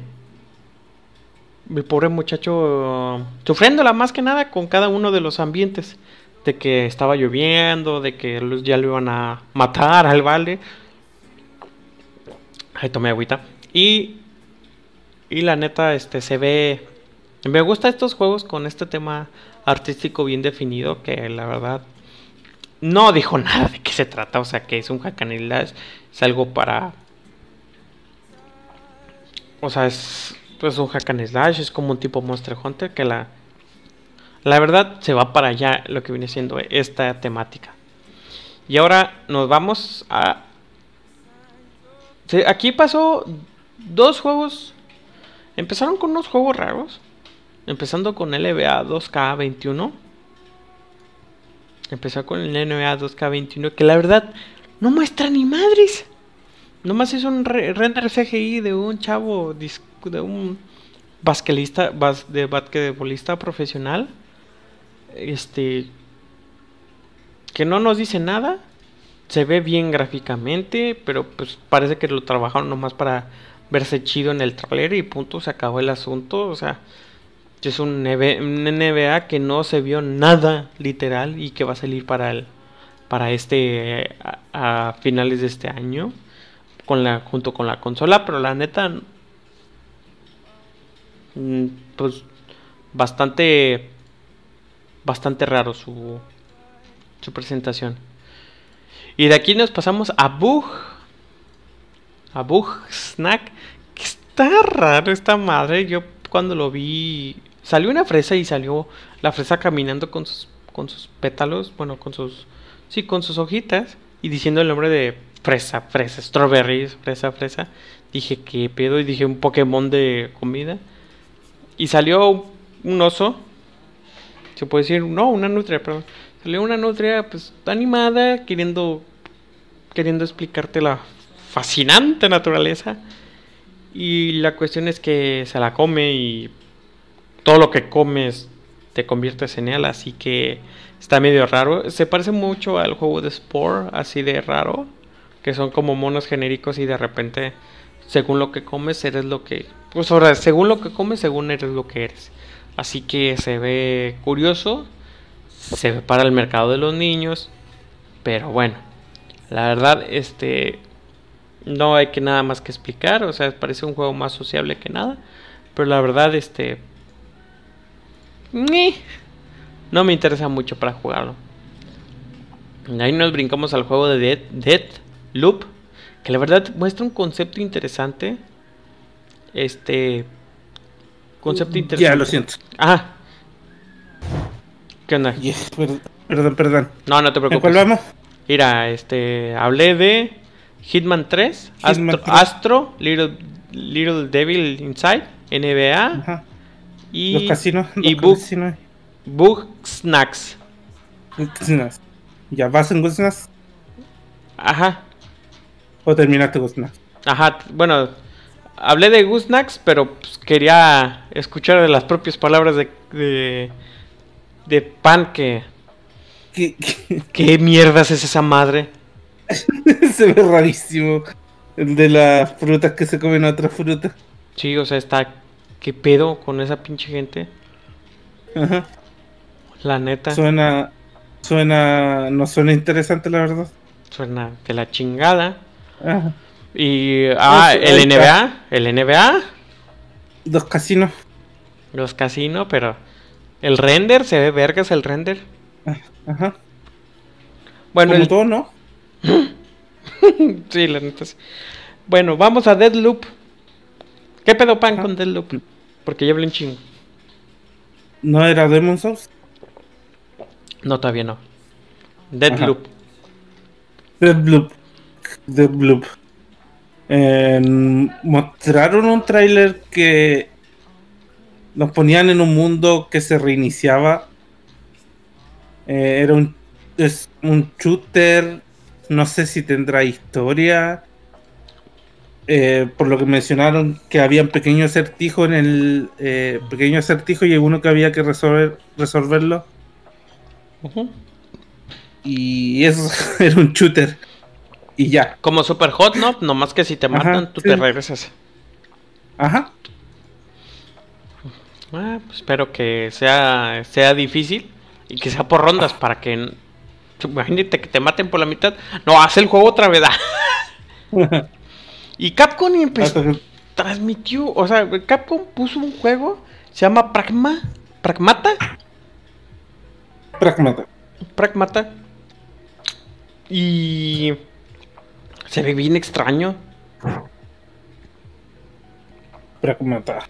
el pobre muchacho sufriéndola más que nada con cada uno de los ambientes, de que estaba lloviendo, de que ya lo iban a matar al vale. Ahí tomé agüita. Y, y la neta, este, se ve... Me gusta estos juegos con este tema artístico bien definido que la verdad no dijo nada de qué se trata, o sea que es un hack and es algo para o sea, es pues un hack and slash, es como un tipo Monster Hunter que la la verdad se va para allá lo que viene siendo esta temática. Y ahora nos vamos a aquí pasó dos juegos empezaron con unos juegos raros Empezando con LBA 2K21. Empezó con el NBA 2K21. Que la verdad no muestra ni madres. Nomás es un render CGI de un chavo. De un basquetbolista, de basquetbolista profesional. Este. Que no nos dice nada. Se ve bien gráficamente. Pero pues parece que lo trabajaron nomás para verse chido en el trailer. Y punto, se acabó el asunto. O sea es un NBA que no se vio nada literal y que va a salir para el para este a, finales de este año con la junto con la consola, pero la neta mm, pues bastante bastante raro su su presentación. Y de aquí nos pasamos a Bug a Bug Snack está raro esta madre, yo cuando lo vi Salió una fresa y salió la fresa caminando con sus, con sus pétalos, bueno, con sus, sí, con sus hojitas y diciendo el nombre de fresa, fresa, strawberries, fresa, fresa. Dije, ¿qué pedo? Y dije un Pokémon de comida. Y salió un oso, se puede decir, no, una nutria, perdón. Salió una nutria, pues, animada, queriendo, queriendo explicarte la fascinante naturaleza. Y la cuestión es que se la come y todo lo que comes te conviertes en él, así que está medio raro. Se parece mucho al juego de Spore, así de raro, que son como monos genéricos y de repente, según lo que comes, eres lo que... Pues ahora, según lo que comes, según eres lo que eres. Así que se ve curioso, se ve para el mercado de los niños, pero bueno, la verdad, este... No hay que nada más que explicar, o sea, parece un juego más sociable que nada, pero la verdad, este no me interesa mucho para jugarlo. Ahí nos brincamos al juego de Dead, Dead Loop. Que la verdad muestra un concepto interesante. Este. Concepto interesante. Ya, lo siento. Ah. ¿Qué onda? perdón, perdón. No, no te preocupes. ¿Cuál vamos? Mira, este. Hablé de Hitman 3, Astro, Little, Little Devil Inside, NBA. Ajá. Y, los casinos. y Bug Snacks. ¿Ya vas en Snacks? Ajá. ¿O terminaste Snacks? Ajá, bueno, hablé de Snacks, pero pues, quería escuchar de las propias palabras de, de, de pan que... ¿Qué, qué? qué mierdas es esa madre? se ve rarísimo. El de las frutas que se comen otras frutas. Sí, o sea, está ¿Qué pedo con esa pinche gente? Ajá. La neta. Suena. Suena. No suena interesante, la verdad. Suena de la chingada. Ajá. Y. Ah, el NBA. El NBA. Dos casinos. Los casinos, pero el render se ve vergas el render. Ajá. Bueno, Como todo, ¿no? sí, la neta. Bueno, vamos a Deadloop. ¿Qué pedo pan con Deadloop? Porque ya hablé un chingo. ¿No era Demon Souls? No, todavía no. Deadloop. Deadloop. Deadloop. mostraron un tráiler que nos ponían en un mundo que se reiniciaba. Eh, era un, es un shooter. No sé si tendrá historia. Eh, por lo que mencionaron que había un pequeño acertijo en el eh, pequeño acertijo y uno que había que resolver resolverlo. Y eso era un shooter. Y ya. Como super hot no nomás que si te matan tú te regresas. Ajá. Ah, pues espero que sea sea difícil y que sea por rondas para que imagínate que te maten por la mitad no hace el juego otra vez Y Capcom empezó, transmitió, o sea, Capcom puso un juego, se llama Pragma, Pragmata. Pragmata. Pragmata. Y se ve bien extraño. Pragmata.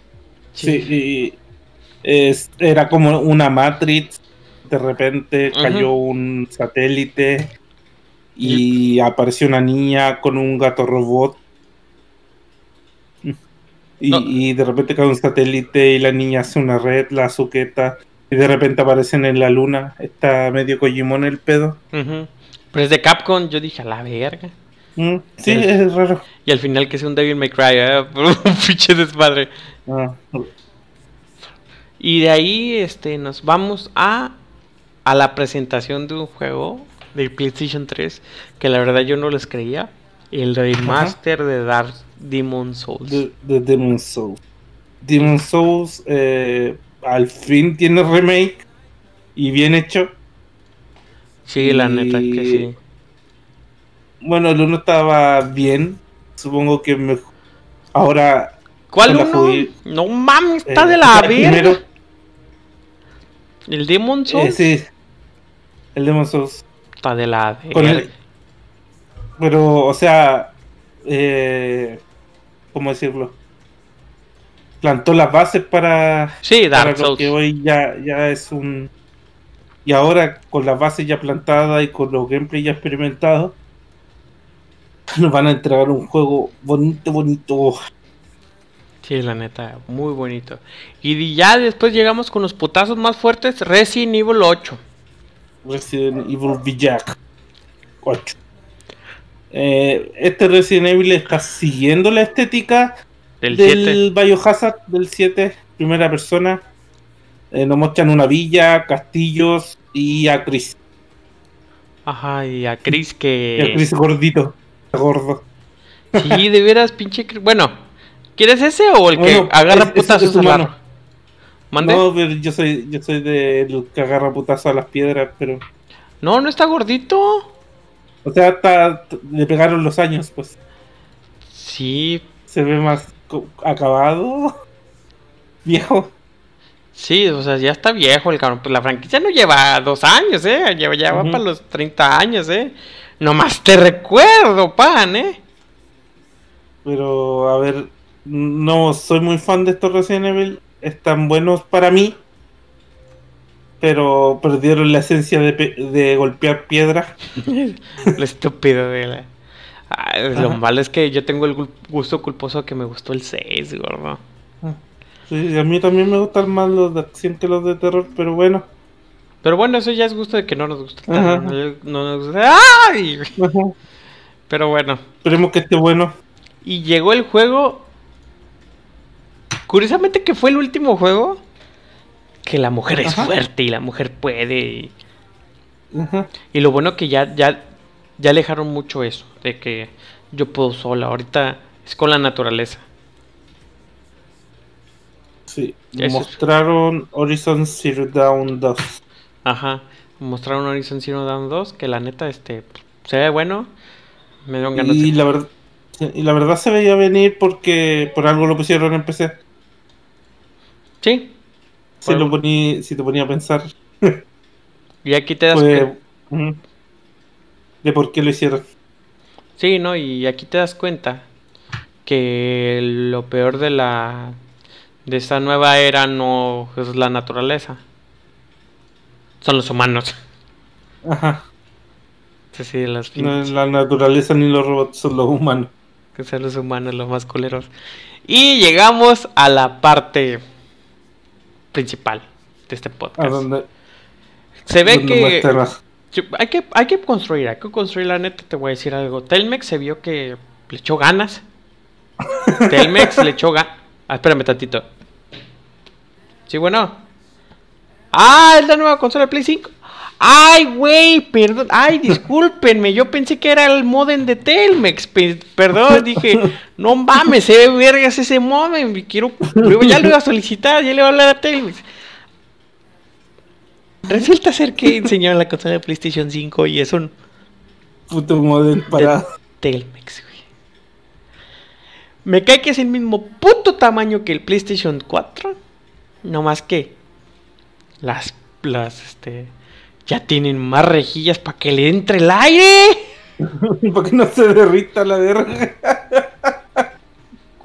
Sí, es, era como una Matrix. De repente cayó un satélite y apareció una niña con un gato robot y, de repente cae un satélite y la niña hace una red, la suqueta, y de repente aparecen en la luna. Está medio Kojimón el pedo. Pero es de Capcom, yo dije, a la verga. Mm, sí, es raro. Y al final que sea un Devil May Cry, ¿eh? un fiche desmadre. Ah. Y de ahí este, nos vamos a, a la presentación de un juego de PlayStation 3 que la verdad yo no les creía. El remaster de Dark Demon Souls. De, Demon Souls. Demon Souls eh, al fin tiene remake y bien hecho. Sí, la neta que sí. Bueno, el uno estaba bien. Supongo que mejor. Ahora. ¿Cuál uno? No mames, está de la verga. ¿El Demon Souls? Eh, sí. El Demon Souls. Está de la. Pero, o sea, eh, ¿cómo decirlo? Plantó las bases para, sí, Dark lo que hoy ya, ya es un... Y ahora con las bases ya plantadas y con los gameplays ya experimentados, nos van a entregar un juego bonito, bonito. Sí, la neta, muy bonito. Y ya después llegamos con los putazos más fuertes, Resident Evil 8. Resident Evil Villac 8. Eh, este Resident Evil está siguiendo la estética del, Biohazard del 7, primera persona. Eh, nos muestran una villa, castillos y a Chris. Ajá, y a Chris que. Y a Chris gordito, gordo. Sí, de veras, pinche. Bueno, ¿quieres ese o el que agarra putazos No, pero yo soy, yo soy de que agarra putazos a las piedras, pero. No, no está gordito. O sea, hasta le pegaron los años, pues. Sí. Se ve más acabado. Viejo. Sí, o sea, ya está viejo el cabrón. La franquicia no lleva dos años, ¿eh? Lleva, ya va para los 30 años, ¿eh? Nomás te recuerdo, pan, ¿eh? Pero, a ver, no soy muy fan de estos Resident Evil. Están buenos para mí pero perdieron la esencia de, golpear piedra. lo estúpido de la... lo malo es que yo tengo el gusto culposo que me gustó el 6, gordo. Ah, sí, a mí también me gustan más los de acción que los de terror, pero bueno. Pero bueno, eso ya es gusto de que no nos gusta. No, nos gusta. ¡Ay! Pero bueno. Esperemos que esté bueno. Y llegó el juego. Curiosamente que fue el último juego que la mujer es fuerte y la mujer puede. Y, lo bueno que ya, ya, ya alejaron mucho eso, de que yo puedo sola. Ahorita es con la naturaleza. Sí, mostraron Horizon Zero Dawn 2. Ajá, mostraron Horizon Zero Dawn 2, que la neta, este, se ve bueno. Me dieron ganas y la verdad y la verdad se veía venir porque por algo lo pusieron en PC. Sí, si, lo si te ponía a pensar. y aquí te das cuenta. De por qué lo hicieron. Sí, ¿no? Y aquí te das cuenta que lo peor de la de esta nueva era no es la naturaleza. Son los humanos. Ajá. Sí, las no, la naturaleza ni los robots son los humanos. Que son los humanos los más culeros. Y llegamos a la parte principal de este podcast. se ve que hay que hay que construir, hay que construir la neta, te voy a decir algo. Telmex se vio que le echó ganas. Telmex le echó ganas. Ah, espérame tantito. Sí, bueno. Ah, es la nueva consola de Play 5. Ay, güey, perdón. Ay, discúlpenme. Yo pensé que era el modem de Telmex. Perdón, dije, no mames, se ve vergas ese modem. Quiero, ya lo iba a solicitar, ya le voy a hablar a Telmex. Resulta ser que enseñaron la consola de PlayStation 5 y es un puto modem para Telmex, güey. Me cae que es el mismo puto tamaño que el PlayStation 4. No más que las, las, este, ya tienen más rejillas para que le entre el aire. para que no se derrita la verga.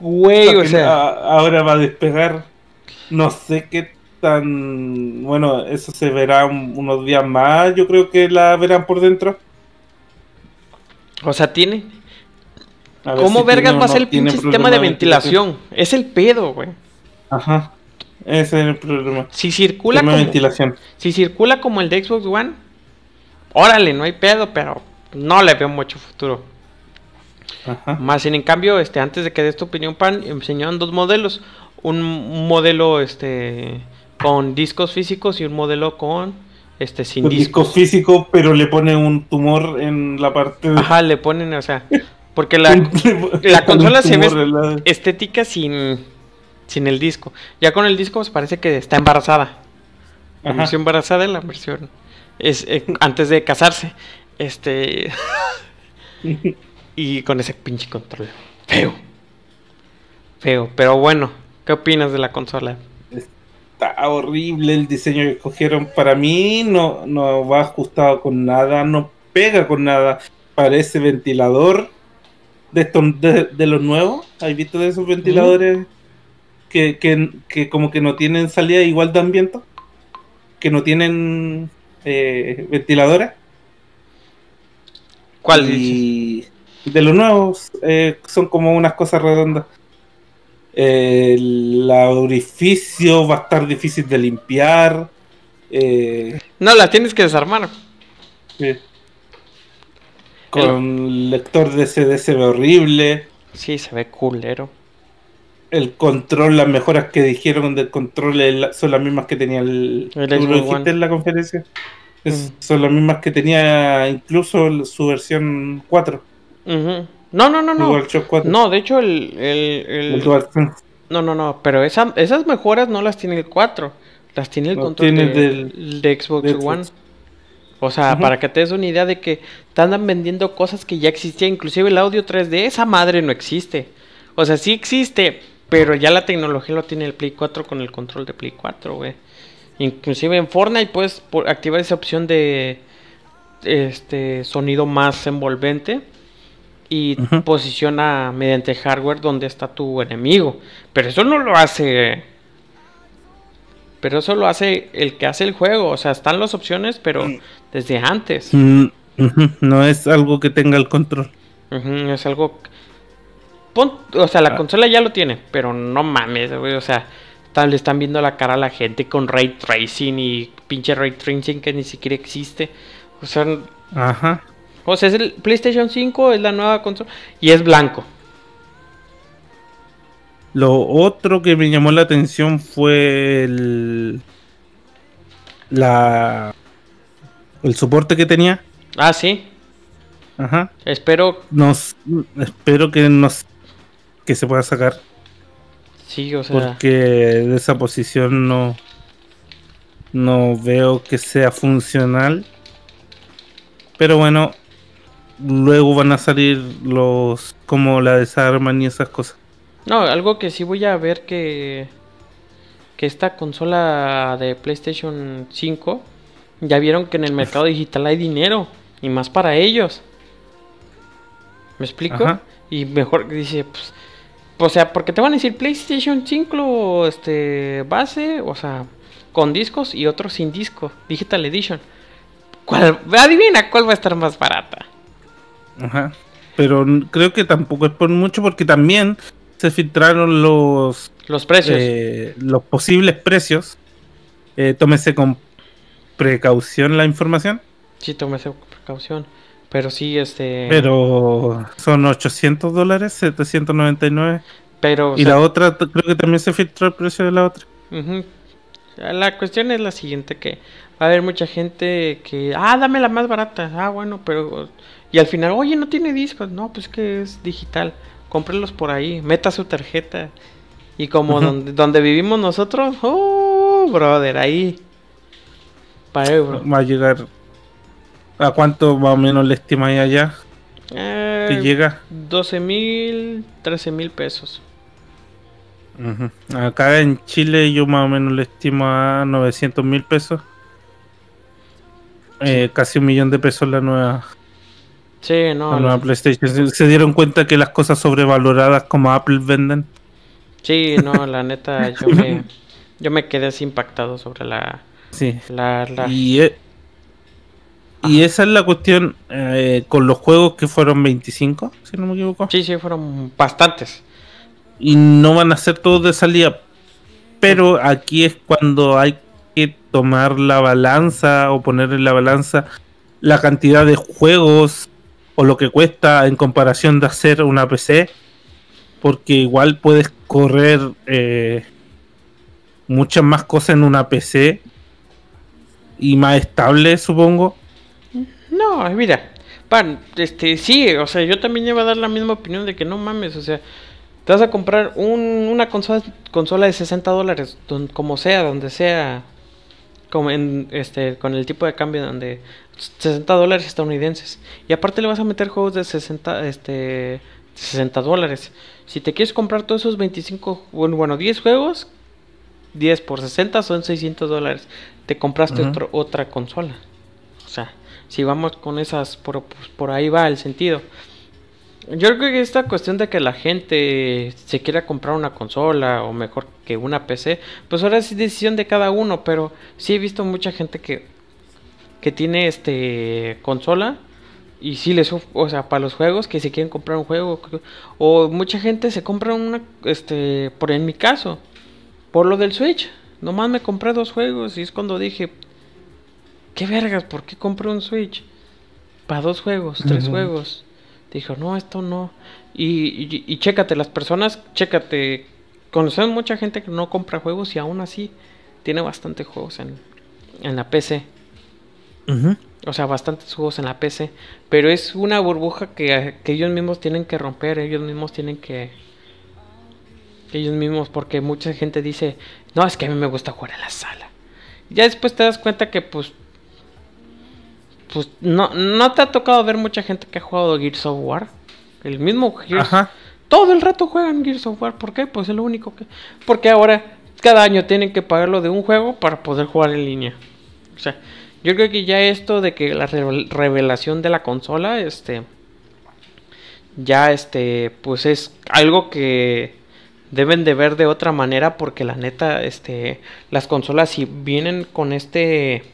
Güey, o sea. ahora va a despegar. No sé qué tan. Bueno, eso se verá unos días más. Yo creo que la verán por dentro. O sea, tiene. ¿Cómo vergas va a ser el pinche sistema de ventilación? Es el pedo, güey. Ajá. Ese es el problema. Si circula como, ventilación. Si circula como el de Xbox One, órale, no hay pedo, pero no le veo mucho futuro. Ajá. Más en cambio, este, antes de que dé esta opinión, Pan, enseñaron dos modelos. Un modelo este con discos físicos y un modelo con este sin discos. físicos, pero le ponen un tumor en la parte de... Ajá, le ponen, o sea, porque la, la consola se ve estética sin sin el disco. Ya con el disco pues, parece que está embarazada. La versión embarazada es la versión es eh, antes de casarse. Este y con ese pinche control feo. Feo, pero bueno, ¿qué opinas de la consola? Está horrible el diseño que cogieron. Para mí no, no va ajustado con nada, no pega con nada. Parece ventilador de, estos, de, los nuevos. ¿Has visto de esos ventiladores? Que, que, que, como que no tienen salida igual de ambiente, que no tienen eh, ventiladores. ¿Cuál? Y de los nuevos eh, son como unas cosas redondas. el orificio va a estar difícil de limpiar. Eh, no, la tienes que desarmar. Con lector de CD se ve horrible. Sí, se ve culero el control, las mejoras que dijeron del control son las mismas que tenía el, el lo dijiste en la conferencia. Mm. Son las mismas que tenía incluso su versión 4. No, no, no, no. No, de hecho el... el, no, no, no, pero esa, esas mejoras no las tiene el 4. Las tiene el control del, de Xbox One. O sea, para que te des una idea de que te andan vendiendo cosas que ya existían, inclusive el audio 3D, esa madre no existe. O sea, sí existe, pero ya la tecnología lo tiene el Play 4 con el control de Play 4, güey. Inclusive en Fortnite puedes activar esa opción de este sonido más envolvente y posiciona mediante hardware donde está tu enemigo. Pero eso no lo hace. Pero eso lo hace el que hace el juego. O sea, están las opciones, pero mm. desde antes. Mm, no es algo que tenga el control. es algo o sea, la ah. consola ya lo tiene, pero no mames, güey, o sea, le están viendo la cara a la gente con ray tracing y pinche ray tracing que ni siquiera existe. O sea, ajá. O sea, es el PlayStation 5, es la nueva consola y es blanco. Lo otro que me llamó la atención fue el la el soporte que tenía. Ah, sí. Ajá. Espero nos espero que nos que se pueda sacar. Sí, o sea. Porque de esa posición no. No veo que sea funcional. Pero bueno, luego van a salir los. como la desarman y esas cosas. No, algo que sí voy a ver que. que esta consola de PlayStation 5 ya vieron que en el mercado digital hay dinero y más para ellos. ¿Me explico? Y mejor dice, pues, o sea, porque te van a decir PlayStation 5 este base, o sea, con discos y otro sin disco, Digital Edition. ¿Cuál, adivina cuál va a estar más barata. Ajá. Pero creo que tampoco es por mucho porque también se filtraron los los precios, eh, los posibles precios. Eh, tómese con precaución la información. Sí, tómese con precaución. Pero sí, este. Pero son 800 dólares, 799. Pero. Y la otra, creo que también se filtró el precio de la otra. La cuestión es la siguiente: que va a haber mucha gente que. Ah, dame la más barata. Ah, bueno, pero. Y al final, oye, no tiene discos. No, pues que es digital. Cómprelos por ahí. Meta su tarjeta. Y como donde, donde vivimos nosotros, oh, brother, ahí. Para. Va a llegar. ¿A cuánto más o menos le estimáis allá? Eh, que llega? 12 mil, 13 mil pesos. Acá en Chile yo más o menos le estimo a 900 mil pesos. Eh, casi un millón de pesos la nueva. Sí, no. La nueva PlayStation. Se dieron cuenta que las cosas sobrevaloradas como Apple venden. Sí, no, la neta, yo me, yo me quedé así impactado sobre la... Sí. Y, e, y esa es la cuestión eh, con los juegos que fueron 25, si no me equivoco. Sí, sí, fueron bastantes. Y no van a ser todos de salida. Pero aquí es cuando hay que tomar la balanza o poner en la balanza la cantidad de juegos o lo que cuesta en comparación de hacer una PC porque igual puedes correr eh, muchas más cosas en una PC y más estable, supongo. No, mira, pan, este, sí, o sea, yo también iba a dar la misma opinión de que no mames, o sea, te vas a comprar una consola, consola de 60 dólares, como sea, donde sea, como en, este, con el tipo de cambio donde 60 dólares estadounidenses, y aparte le vas a meter juegos de 60, este, 60 dólares. Si te quieres comprar todos esos 25, bueno, bueno 10 juegos, 10 por 60 son 600 dólares. Te compraste otra consola. O sea, si vamos con esas, por, pues, por ahí va el sentido. Yo creo que esta cuestión de que la gente se quiera comprar una consola o mejor que una PC, pues ahora es decisión de cada uno, pero sí he visto mucha gente que, que tiene este consola y sí les o sea para los juegos que se quieren comprar un juego o mucha gente se compra una este por en mi caso por lo del Switch nomás me compré dos juegos y es cuando dije qué vergas por qué compré un Switch para dos juegos tres juegos. Dijo no esto no y, y, chécate las personas chécate. Conocemos mucha gente que no compra juegos y aún así tiene bastante juegos en, en la PC o sea, bastantes juegos en la PC. Pero es una burbuja que, ellos mismos tienen que romper, ellos mismos tienen que... Ellos mismos, porque mucha gente dice, no, es que a mí me gusta jugar en la sala. Ya después te das cuenta que pues... Pues no, no te ha tocado ver mucha gente que ha jugado Gears of War. El mismo Gears. Todo el rato juegan Gears of War. ¿Por qué? Pues es lo único que... Porque ahora cada año tienen que pagarlo de un juego para poder jugar en línea. O sea, yo creo que ya esto de que la revelación de la consola, este, ya este, pues es algo que deben de ver de otra manera porque la neta, este, las consolas si vienen con este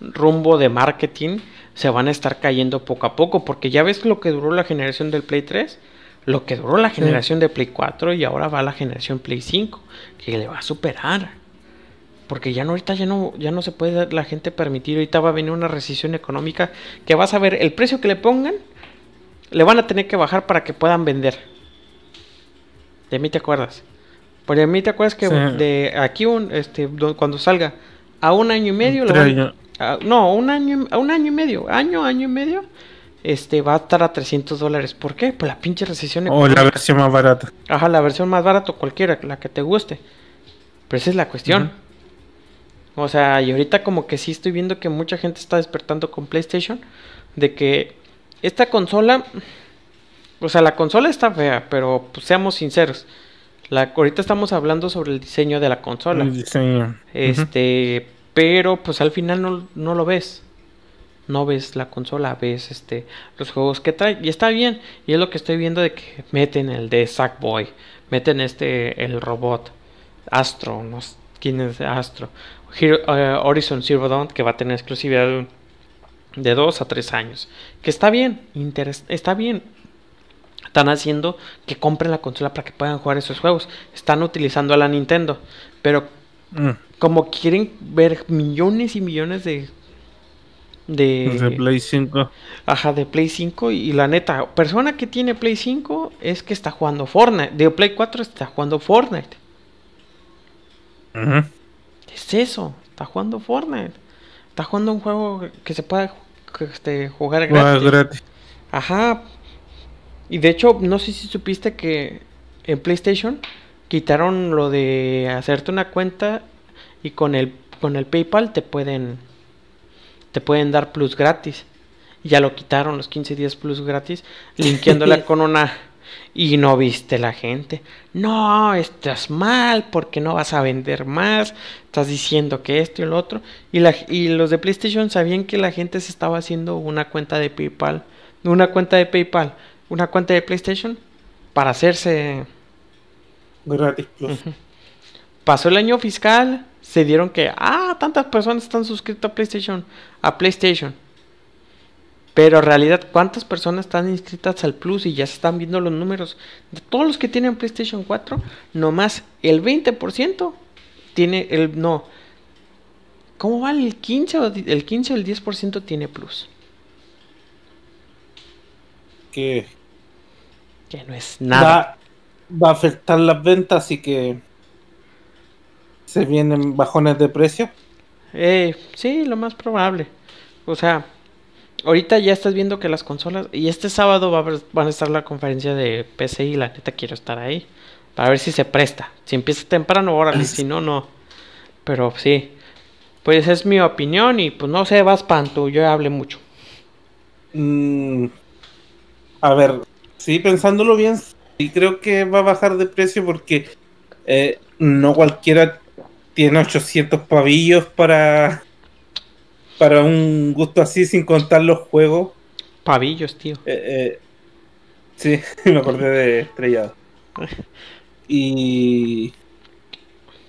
rumbo de marketing, se van a estar cayendo poco a poco porque ya ves lo que duró la generación del Play 3, lo que duró la generación de Play 4 y ahora va la generación Play 5, que le va a superar. Porque ya no, ahorita ya no, ya no se puede la gente permitir. Ahorita va a venir una recesión económica que vas a ver el precio que le pongan, le van a tener que bajar para que puedan vender. De mí te acuerdas. Porque de mí te acuerdas que de aquí un, este, cuando salga a un año y medio, no, un año, a un año y medio, año, año y medio, este va a estar a 300 dólares. ¿Por qué? Pues la pinche recesión. O la versión más barata. Ajá, la versión más barata, cualquiera, la que te guste. Pero esa es la cuestión. O sea, y ahorita como que sí estoy viendo que mucha gente está despertando con PlayStation. De que esta consola... O sea, la consola está fea, pero pues, seamos sinceros. La, ahorita estamos hablando sobre el diseño de la consola. El diseño. Este, pero pues al final no, no, lo ves. No ves la consola, ves este los juegos que trae. Y está bien. Y es lo que estoy viendo de que meten el de Sackboy. Meten este, el robot. Astro, no sé quién es Astro. Eh, Horizon Zero Dawn, que va a tener exclusividad de 2 a 3 años. Que está bien, está bien. Están haciendo que compren la consola para que puedan jugar esos juegos. Están utilizando a la Nintendo. Pero mm. Como quieren ver millones y millones de... De, Play 5. Ajá, de Play 5. Y, la neta, persona que tiene Play 5 es que está jugando Fortnite. De Play 4 está jugando Fortnite. Es eso, está jugando Fortnite. Está jugando un juego que se pueda este, jugar gratis. Ajá. Y de hecho, no sé si supiste que en PlayStation quitaron lo de hacerte una cuenta y con el con el PayPal te pueden te pueden dar plus gratis. Ya lo quitaron los 15 días plus gratis, linkeándola con una y no viste la gente. No, estás mal porque no vas a vender más. Estás diciendo que esto y lo otro. Y, la, y los de PlayStation sabían que la gente se estaba haciendo una cuenta de PayPal. Una cuenta de PayPal. Una cuenta de PlayStation. Para hacerse... Gratis Pasó el año fiscal. Se dieron que... Ah, tantas personas están suscritas a PlayStation. A PlayStation pero en realidad, ¿cuántas personas están inscritas al Plus y ya se están viendo los números? De todos los que tienen PlayStation 4, nomás el 20% tiene el... No. ¿Cómo va el 15 o el 15 o el 10% tiene Plus? Que... Que no es nada. Va, va a afectar las ventas y que... Se vienen bajones de precio. Eh, sí, lo más probable. O sea, ahorita ya estás viendo que las consolas. Y este sábado va a van a estar la conferencia de PC y la neta quiero estar ahí. Para ver si se presta. Si empieza temprano, órale. si no, no. Pero sí. Pues es mi opinión y pues no sé, vas panto. Yo hablé mucho. Mm, a ver, sí, pensándolo bien, sí creo que va a bajar de precio porque eh, no cualquiera tiene 800 pavillos para para un gusto así sin contar los juegos. Pavillos, tío. Eh, eh, sí, me acordé de Estrellado. Y,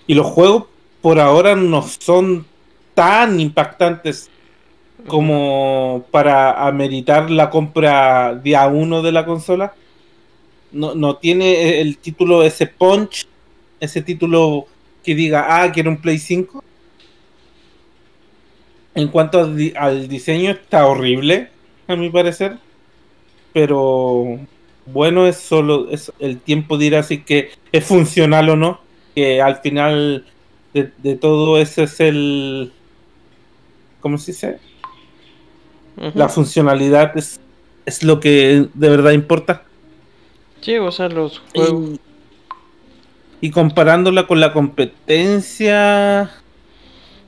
y los juegos por ahora no son tan impactantes como para ameritar la compra día uno de la consola. No, no tiene el título ese punch, ese título que diga, ah, quiero un Play 5 en cuanto al, diseño, está horrible, a mi parecer. Pero bueno, es solo es, el tiempo dirá si que es funcional o no. Que al final de, todo eso es el. ¿Cómo se dice? La funcionalidad es, es lo que de verdad importa. Sí, o sea, los juegos. y comparándola con la competencia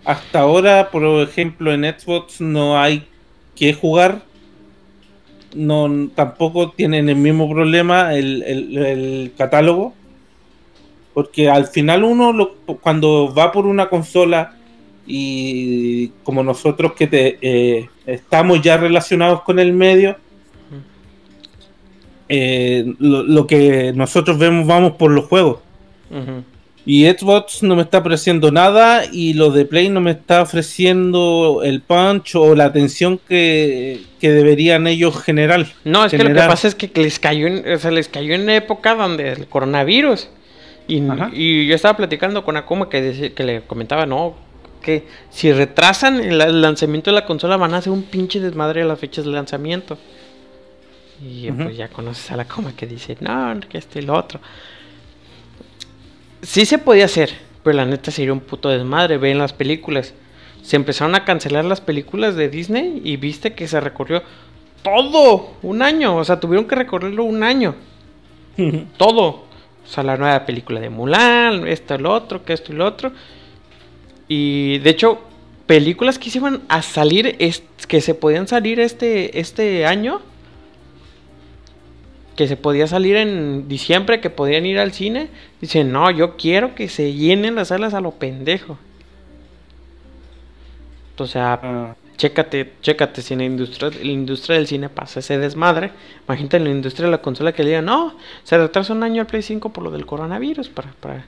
hasta ahora, por ejemplo, en Xbox no hay que jugar. No, tampoco tienen el mismo problema el, catálogo. Porque al final uno cuando va por una consola y como nosotros que te, eh, estamos ya relacionados con el medio, eh, lo, que nosotros vemos vamos por los juegos. Y Xbox no me está ofreciendo nada y lo de Play no me está ofreciendo el punch o la atención que, deberían ellos generar. No, es que lo que pasa es que les cayó en, o sea, les cayó en época donde el coronavirus. Y, y yo estaba platicando con Akuma que, que le comentaba, no, que si retrasan el, lanzamiento de la consola van a hacer un pinche desmadre a las fechas de lanzamiento. Y pues ya conoces a la Akuma que dice, no, que este y lo otro sí se podía hacer, pero la neta sería un puto desmadre. Ven las películas. Se empezaron a cancelar las películas de Disney y viste que se recorrió todo un año. O sea, tuvieron que recorrerlo un año. todo. O sea, la nueva película de Mulan, esto, lo otro, que esto y lo otro. Y de hecho, películas que se iban a salir, que se podían salir este, este año, que se podía salir en diciembre, que podían ir al cine. Dicen, no, yo quiero que se llenen las salas a lo pendejo. O sea, ah. chécate, chécate, si en la industria, la industria del cine pasa ese desmadre. Imagínate en la industria de la consola que le digan, no, se retrasa un año el Play 5 por lo del coronavirus. Para, para...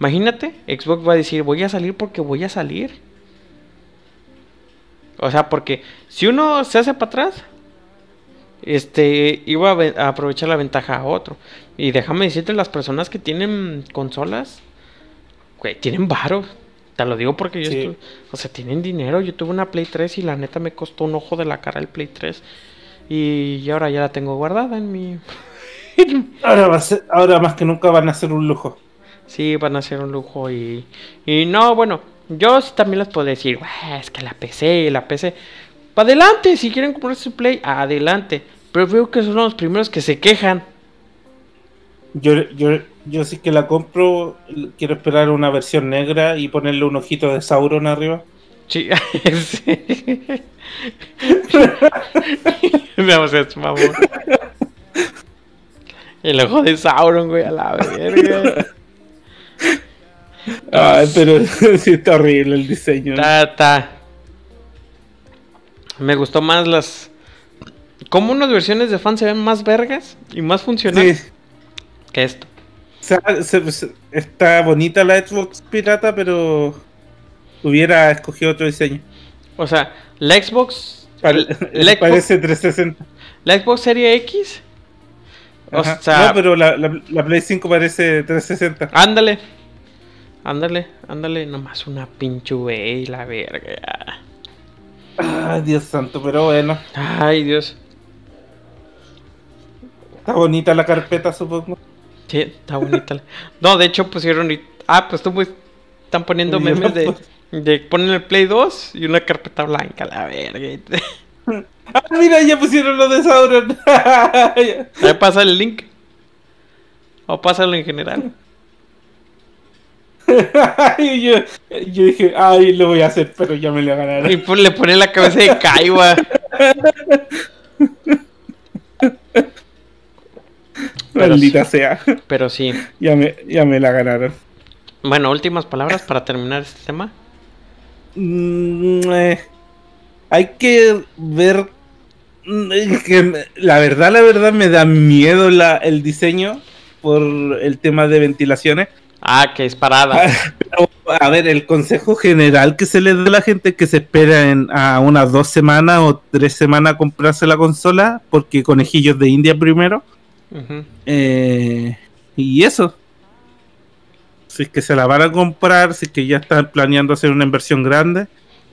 Imagínate, Xbox va a decir, voy a salir porque voy a salir. O sea, porque si uno se hace para atrás, este, iba a, aprovechar la ventaja a otro. Y déjame decirte, las personas que tienen consolas, güey, tienen varo. Te lo digo porque yo estoy, o sea, tienen dinero. Yo tuve una Play 3 y la neta me costó un ojo de la cara el Play 3. Y, ahora ya la tengo guardada en mi... ahora, va a ser, ahora más que nunca van a ser un lujo. Sí, van a ser un lujo y... Y no, bueno, yo también les puedo decir, es que la PC, la PC... Para adelante, si quieren comprar su Play, adelante. Pero veo que son los primeros que se quejan. Yo, yo, yo sí que la compro, quiero esperar una versión negra y ponerle un ojito de Sauron arriba. Sí, sí. Vamos a mamón. El ojo de Sauron, güey, a la verga. Ay, pero sí está horrible el diseño. Está, está. Me gustó más las. Como unas versiones de fan se ven más vergas y más funcionales que esto. está bonita la Xbox pirata, pero hubiera escogido otro diseño. O sea, la Xbox. parece 360. La Xbox Serie X. O sea, no, pero la, la, Play 5 parece 360. Ándale. Ándale, ándale. Nomás una pinche y la verga. Ay, Dios santo, pero bueno. Ay, Dios. Está bonita la carpeta, supongo. Sí, está bonita. No, de hecho pusieron. Ah, pues tú pues, están poniendo memes de, de ponen el Play 2 y una carpeta blanca, la verga. ah, mira, ya pusieron lo de Sauron. Ahí pasa el link. O pásalo en general. yo, yo, dije, ay, lo voy a hacer, pero ya me lo ganaron. Y pues le pone la cabeza de Kaiwa. Maldita sea. Pero sí. Ya me, ya me la ganaron. Bueno, últimas palabras para terminar este tema. Mm, eh, hay que ver. Mm, que la verdad, la verdad, me da miedo la, el diseño por el tema de ventilaciones. Ah, que es parada. a ver, el consejo general que se le da a la gente que se espera en, a unas dos semanas o tres semanas a comprarse la consola, porque conejillos de India primero. Eh, y eso. Si es que se la van a comprar, si es que ya están planeando hacer una inversión grande.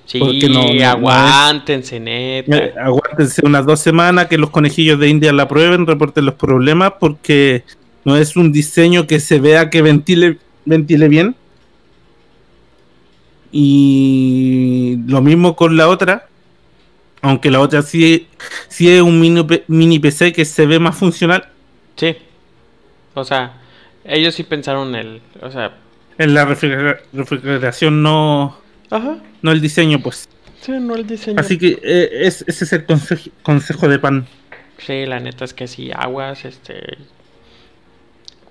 Sí, no, aguántense, neta. Eh, aguántense unas dos semanas que los conejillos de India la prueben, reporten los problemas, porque no es un diseño que se vea que ventile, ventile bien. Y lo mismo con la otra. Aunque la otra sí, sí es un mini, mini PC que se ve más funcional. Sí. O sea, ellos sí pensaron el. O sea. En la refrigeración, no. Ajá. No el diseño, pues. Sí, no el diseño. Así que eh, ese es el consejo de pan. Sí, la neta es que sí, aguas, este.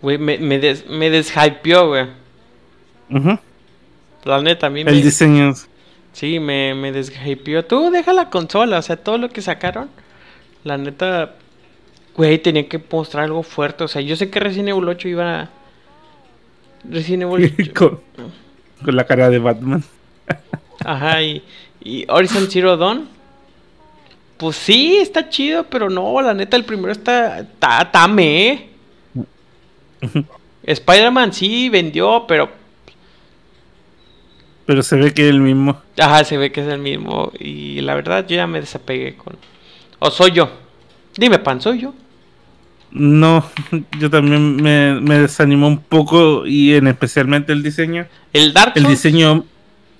Güey, me, me, des, me deshypeó, güey. La neta, a mí El me... diseño. Sí, me, me deshypeó. Tú deja la consola, o sea, todo lo que sacaron. La neta, güey, tenía que mostrar algo fuerte. O sea, yo sé que Resident Evil 8 iba a... Resident Evil 8... con, la cara de Batman. Ajá, y, y Horizon Zero Dawn. Pues sí, está chido, pero no, la neta, el primero está... Está, está me. Spider-Man sí vendió, pero. Pero se ve que es el mismo. Ajá, se ve que es el mismo. Y la verdad, yo ya me desapegué con. ¿O soy yo? Dime, pan, ¿soy yo? No, yo también me, me desanimó un poco y en especialmente el diseño. ¿El Dark Souls? El diseño,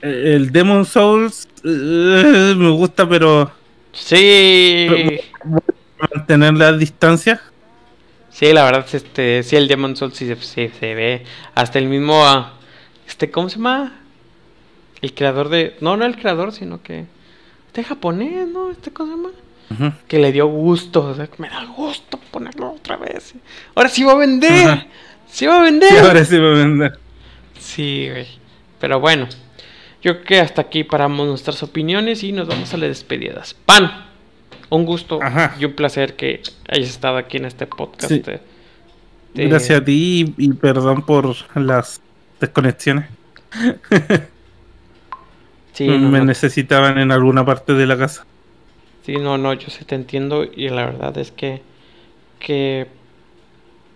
el Demon Souls eh, me gusta, pero... Sí. Mantener la distancia. Sí, la verdad, este, sí, el Demon Souls sí, se ve. Hasta el mismo, ah, este, ¿cómo se llama? El creador de, no, no el creador, sino que, este japonés, ¿no? Este, ¿cómo se llama? que le dio gusto. me da gusto ponerlo otra vez. Ahora sí va a vender. Sí va a vender. ahora sí va a vender. Sí, güey. Pero bueno, yo creo que hasta aquí paramos nuestras opiniones y nos vamos a las despedidas. Pan, un gusto y un placer que hayas estado aquí en este podcast. Gracias a ti y, perdón por las desconexiones. sí, Me necesitaban en alguna parte de la casa. Sí, no, no, yo sí te entiendo y la verdad es que, que,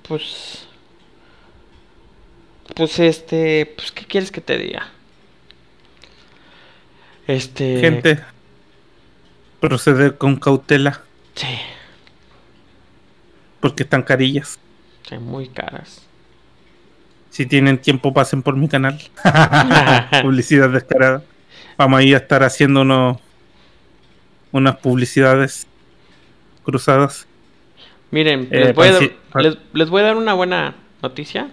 pues, pues este, pues, ¿qué quieres que te diga? Este... Gente, proceder con cautela. Sí. Porque están carillas. Sí, muy caras. Si tienen tiempo, pasen por mi canal. Publicidad descarada. Vamos a ir a estar haciendo unos, unas publicidades cruzadas. Miren, les, eh, voy a les voy a dar una buena noticia.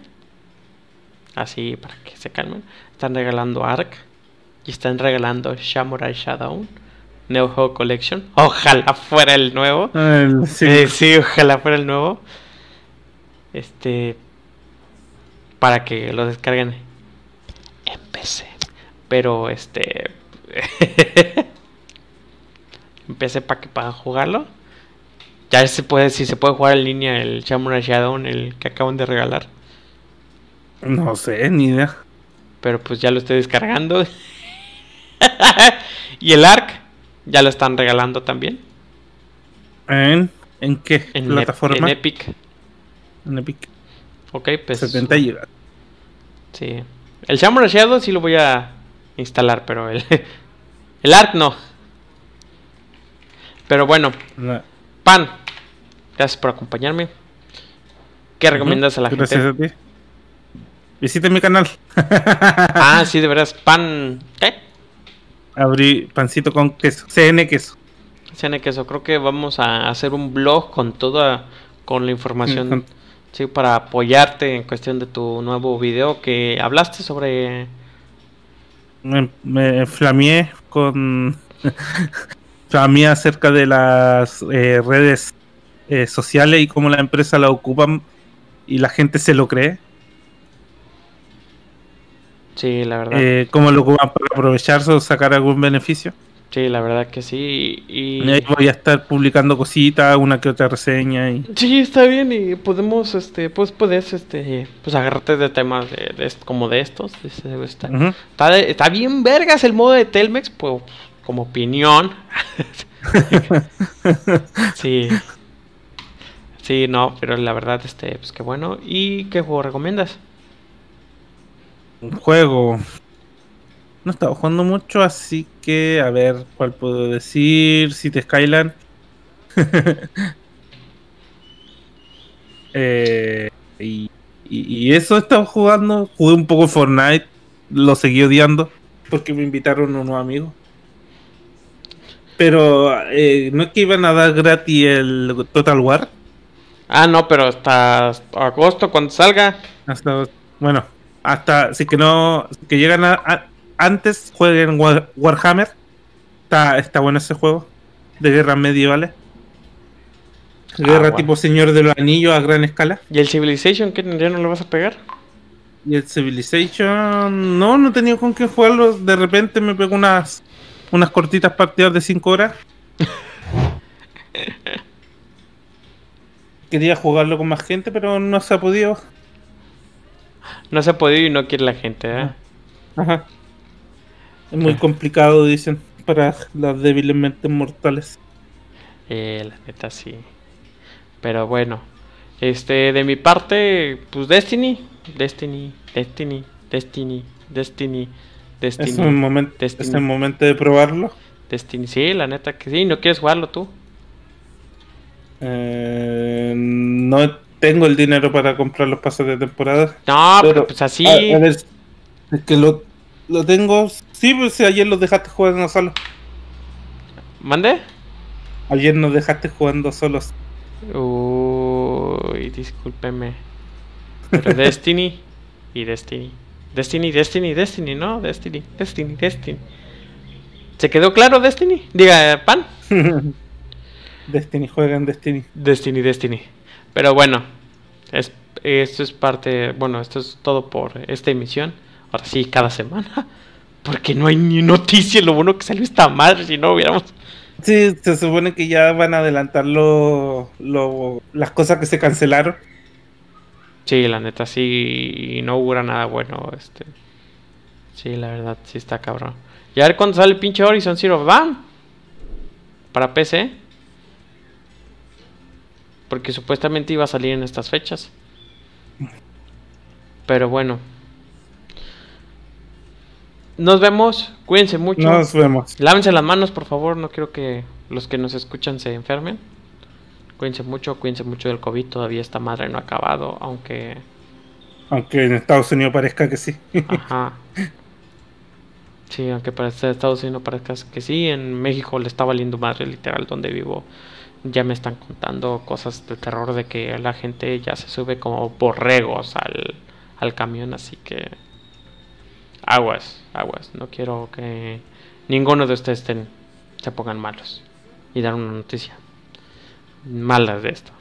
Así para que se calmen. Están regalando Ark y están regalando Samurai Shadow Neo Geo Collection. Ojalá fuera el nuevo. sí. Eh, sí, ojalá fuera el nuevo. Este. Para que lo descarguen en PC. Pero este. Empecé para que para jugarlo. Ya se puede, si se puede jugar en línea el Samurai Shadow, el que acaban de regalar. No sé, ni idea. Pero pues ya lo estoy descargando. y el ARC ya lo están regalando también. ¿En, ¿en qué en plataforma? en Epic. En Epic. Ok, pues. 70 GB. Sí. El Samurai Shadow sí lo voy a instalar, pero el, el ARC no. Pero bueno. Pan, gracias por acompañarme. ¿Qué recomiendas a la gente? Gracias a ti. Visite mi canal. ah, sí, de veras. Pan. ¿Qué? Abrí pancito con queso. CN queso. CN queso. Creo que vamos a hacer un blog con toda. Con la información. Sí, para apoyarte en cuestión de tu nuevo video que hablaste sobre. Me, me flameé con. flameé acerca de las eh, redes eh, sociales y cómo la empresa la ocupan y la gente se lo cree. Sí, la verdad. Eh, ¿Cómo lo ocupan para aprovecharse o sacar algún beneficio? Sí, la verdad que sí. Y... voy a estar publicando cositas, una que otra reseña. Y... Sí, está bien y podemos, este, pues puedes, este, pues agarrarte de temas de, como de estos. Está, está, bien vergas el modo de Telmex, pues, como opinión. sí. Sí, no, pero la verdad, este, pues qué bueno. ¿Y qué juego recomiendas? Un juego. No he estado jugando mucho, así que a ver cuál puedo decir. City Skyland. eh, y, y, eso he estado jugando. Jugué un poco Fortnite. Lo seguí odiando. Porque me invitaron unos amigos. Pero eh, no es que iban a dar gratis el Total War. Ah, no, pero hasta agosto cuando salga. Hasta bueno, hasta si que no que llegan a, antes jueguen Warhammer. Está, está bueno ese juego de guerras medievales. Guerra ah, tipo Señor de los Anillos a gran escala. ¿Y el Civilization qué ya no lo vas a pegar? Y el Civilization no, no he tenido con qué jugarlo. De repente me pego unas unas cortitas partidas de 5 horas. Quería jugarlo con más gente, pero no se ha podido. No se ha podido y no quiere la gente, ¿eh? Ajá. Es muy complicado, dicen, para las débiles mentes mortales. Eh, la neta sí. Pero bueno. Este, de mi parte, pues Destiny. Destiny, Destiny, Destiny, Destiny, Destiny. Es un momento, Destiny. es el momento de probarlo. Destiny, sí, la neta que sí. ¿No quieres jugarlo tú? Eh, no tengo el dinero para comprar los pases de temporada. No, pero, pues así. A, ver, es que lo, lo tengo. Sí, pues ayer los dejaste jugando solo. ¿Mande? Ayer nos dejaste jugando solos. Uy, discúlpeme. Pero Destiny y Destiny. Destiny, Destiny, Destiny, ¿no? Destiny, Destiny, Destiny. ¿Se quedó claro Destiny? Diga, pan. Destiny, juegan Destiny. Destiny, Destiny. Pero bueno, es, esto es parte, bueno, esto es todo por esta emisión. Ahora sí, cada semana. Porque no hay ni noticia, lo bueno que salió esta madre, si no hubiéramos... Sí, se supone que ya van a adelantar lo, lo, las cosas que se cancelaron. Sí, la neta, sí, no hubo nada bueno, este... Sí, la verdad, sí está cabrón. Y a ver cuándo sale el pinche Horizon Zero Dawn. Para PC. Porque supuestamente iba a salir en estas fechas. Pero bueno. Nos vemos. Cuídense mucho. Nos vemos. Lávense las manos, por favor. No quiero que los que nos escuchan se enfermen. Cuídense mucho, cuídense mucho del COVID. Todavía esta madre no ha acabado, aunque... Aunque en Estados Unidos parezca que sí. Ajá. Sí, aunque para Estados Unidos parezca que sí. En México le está valiendo madre literal donde vivo. Ya me están contando cosas de terror de que la gente ya se sube como borregos al, al camión. Así que... Aguas, aguas. No quiero que ninguno de ustedes estén, se pongan malos y dar una noticia mala de esto.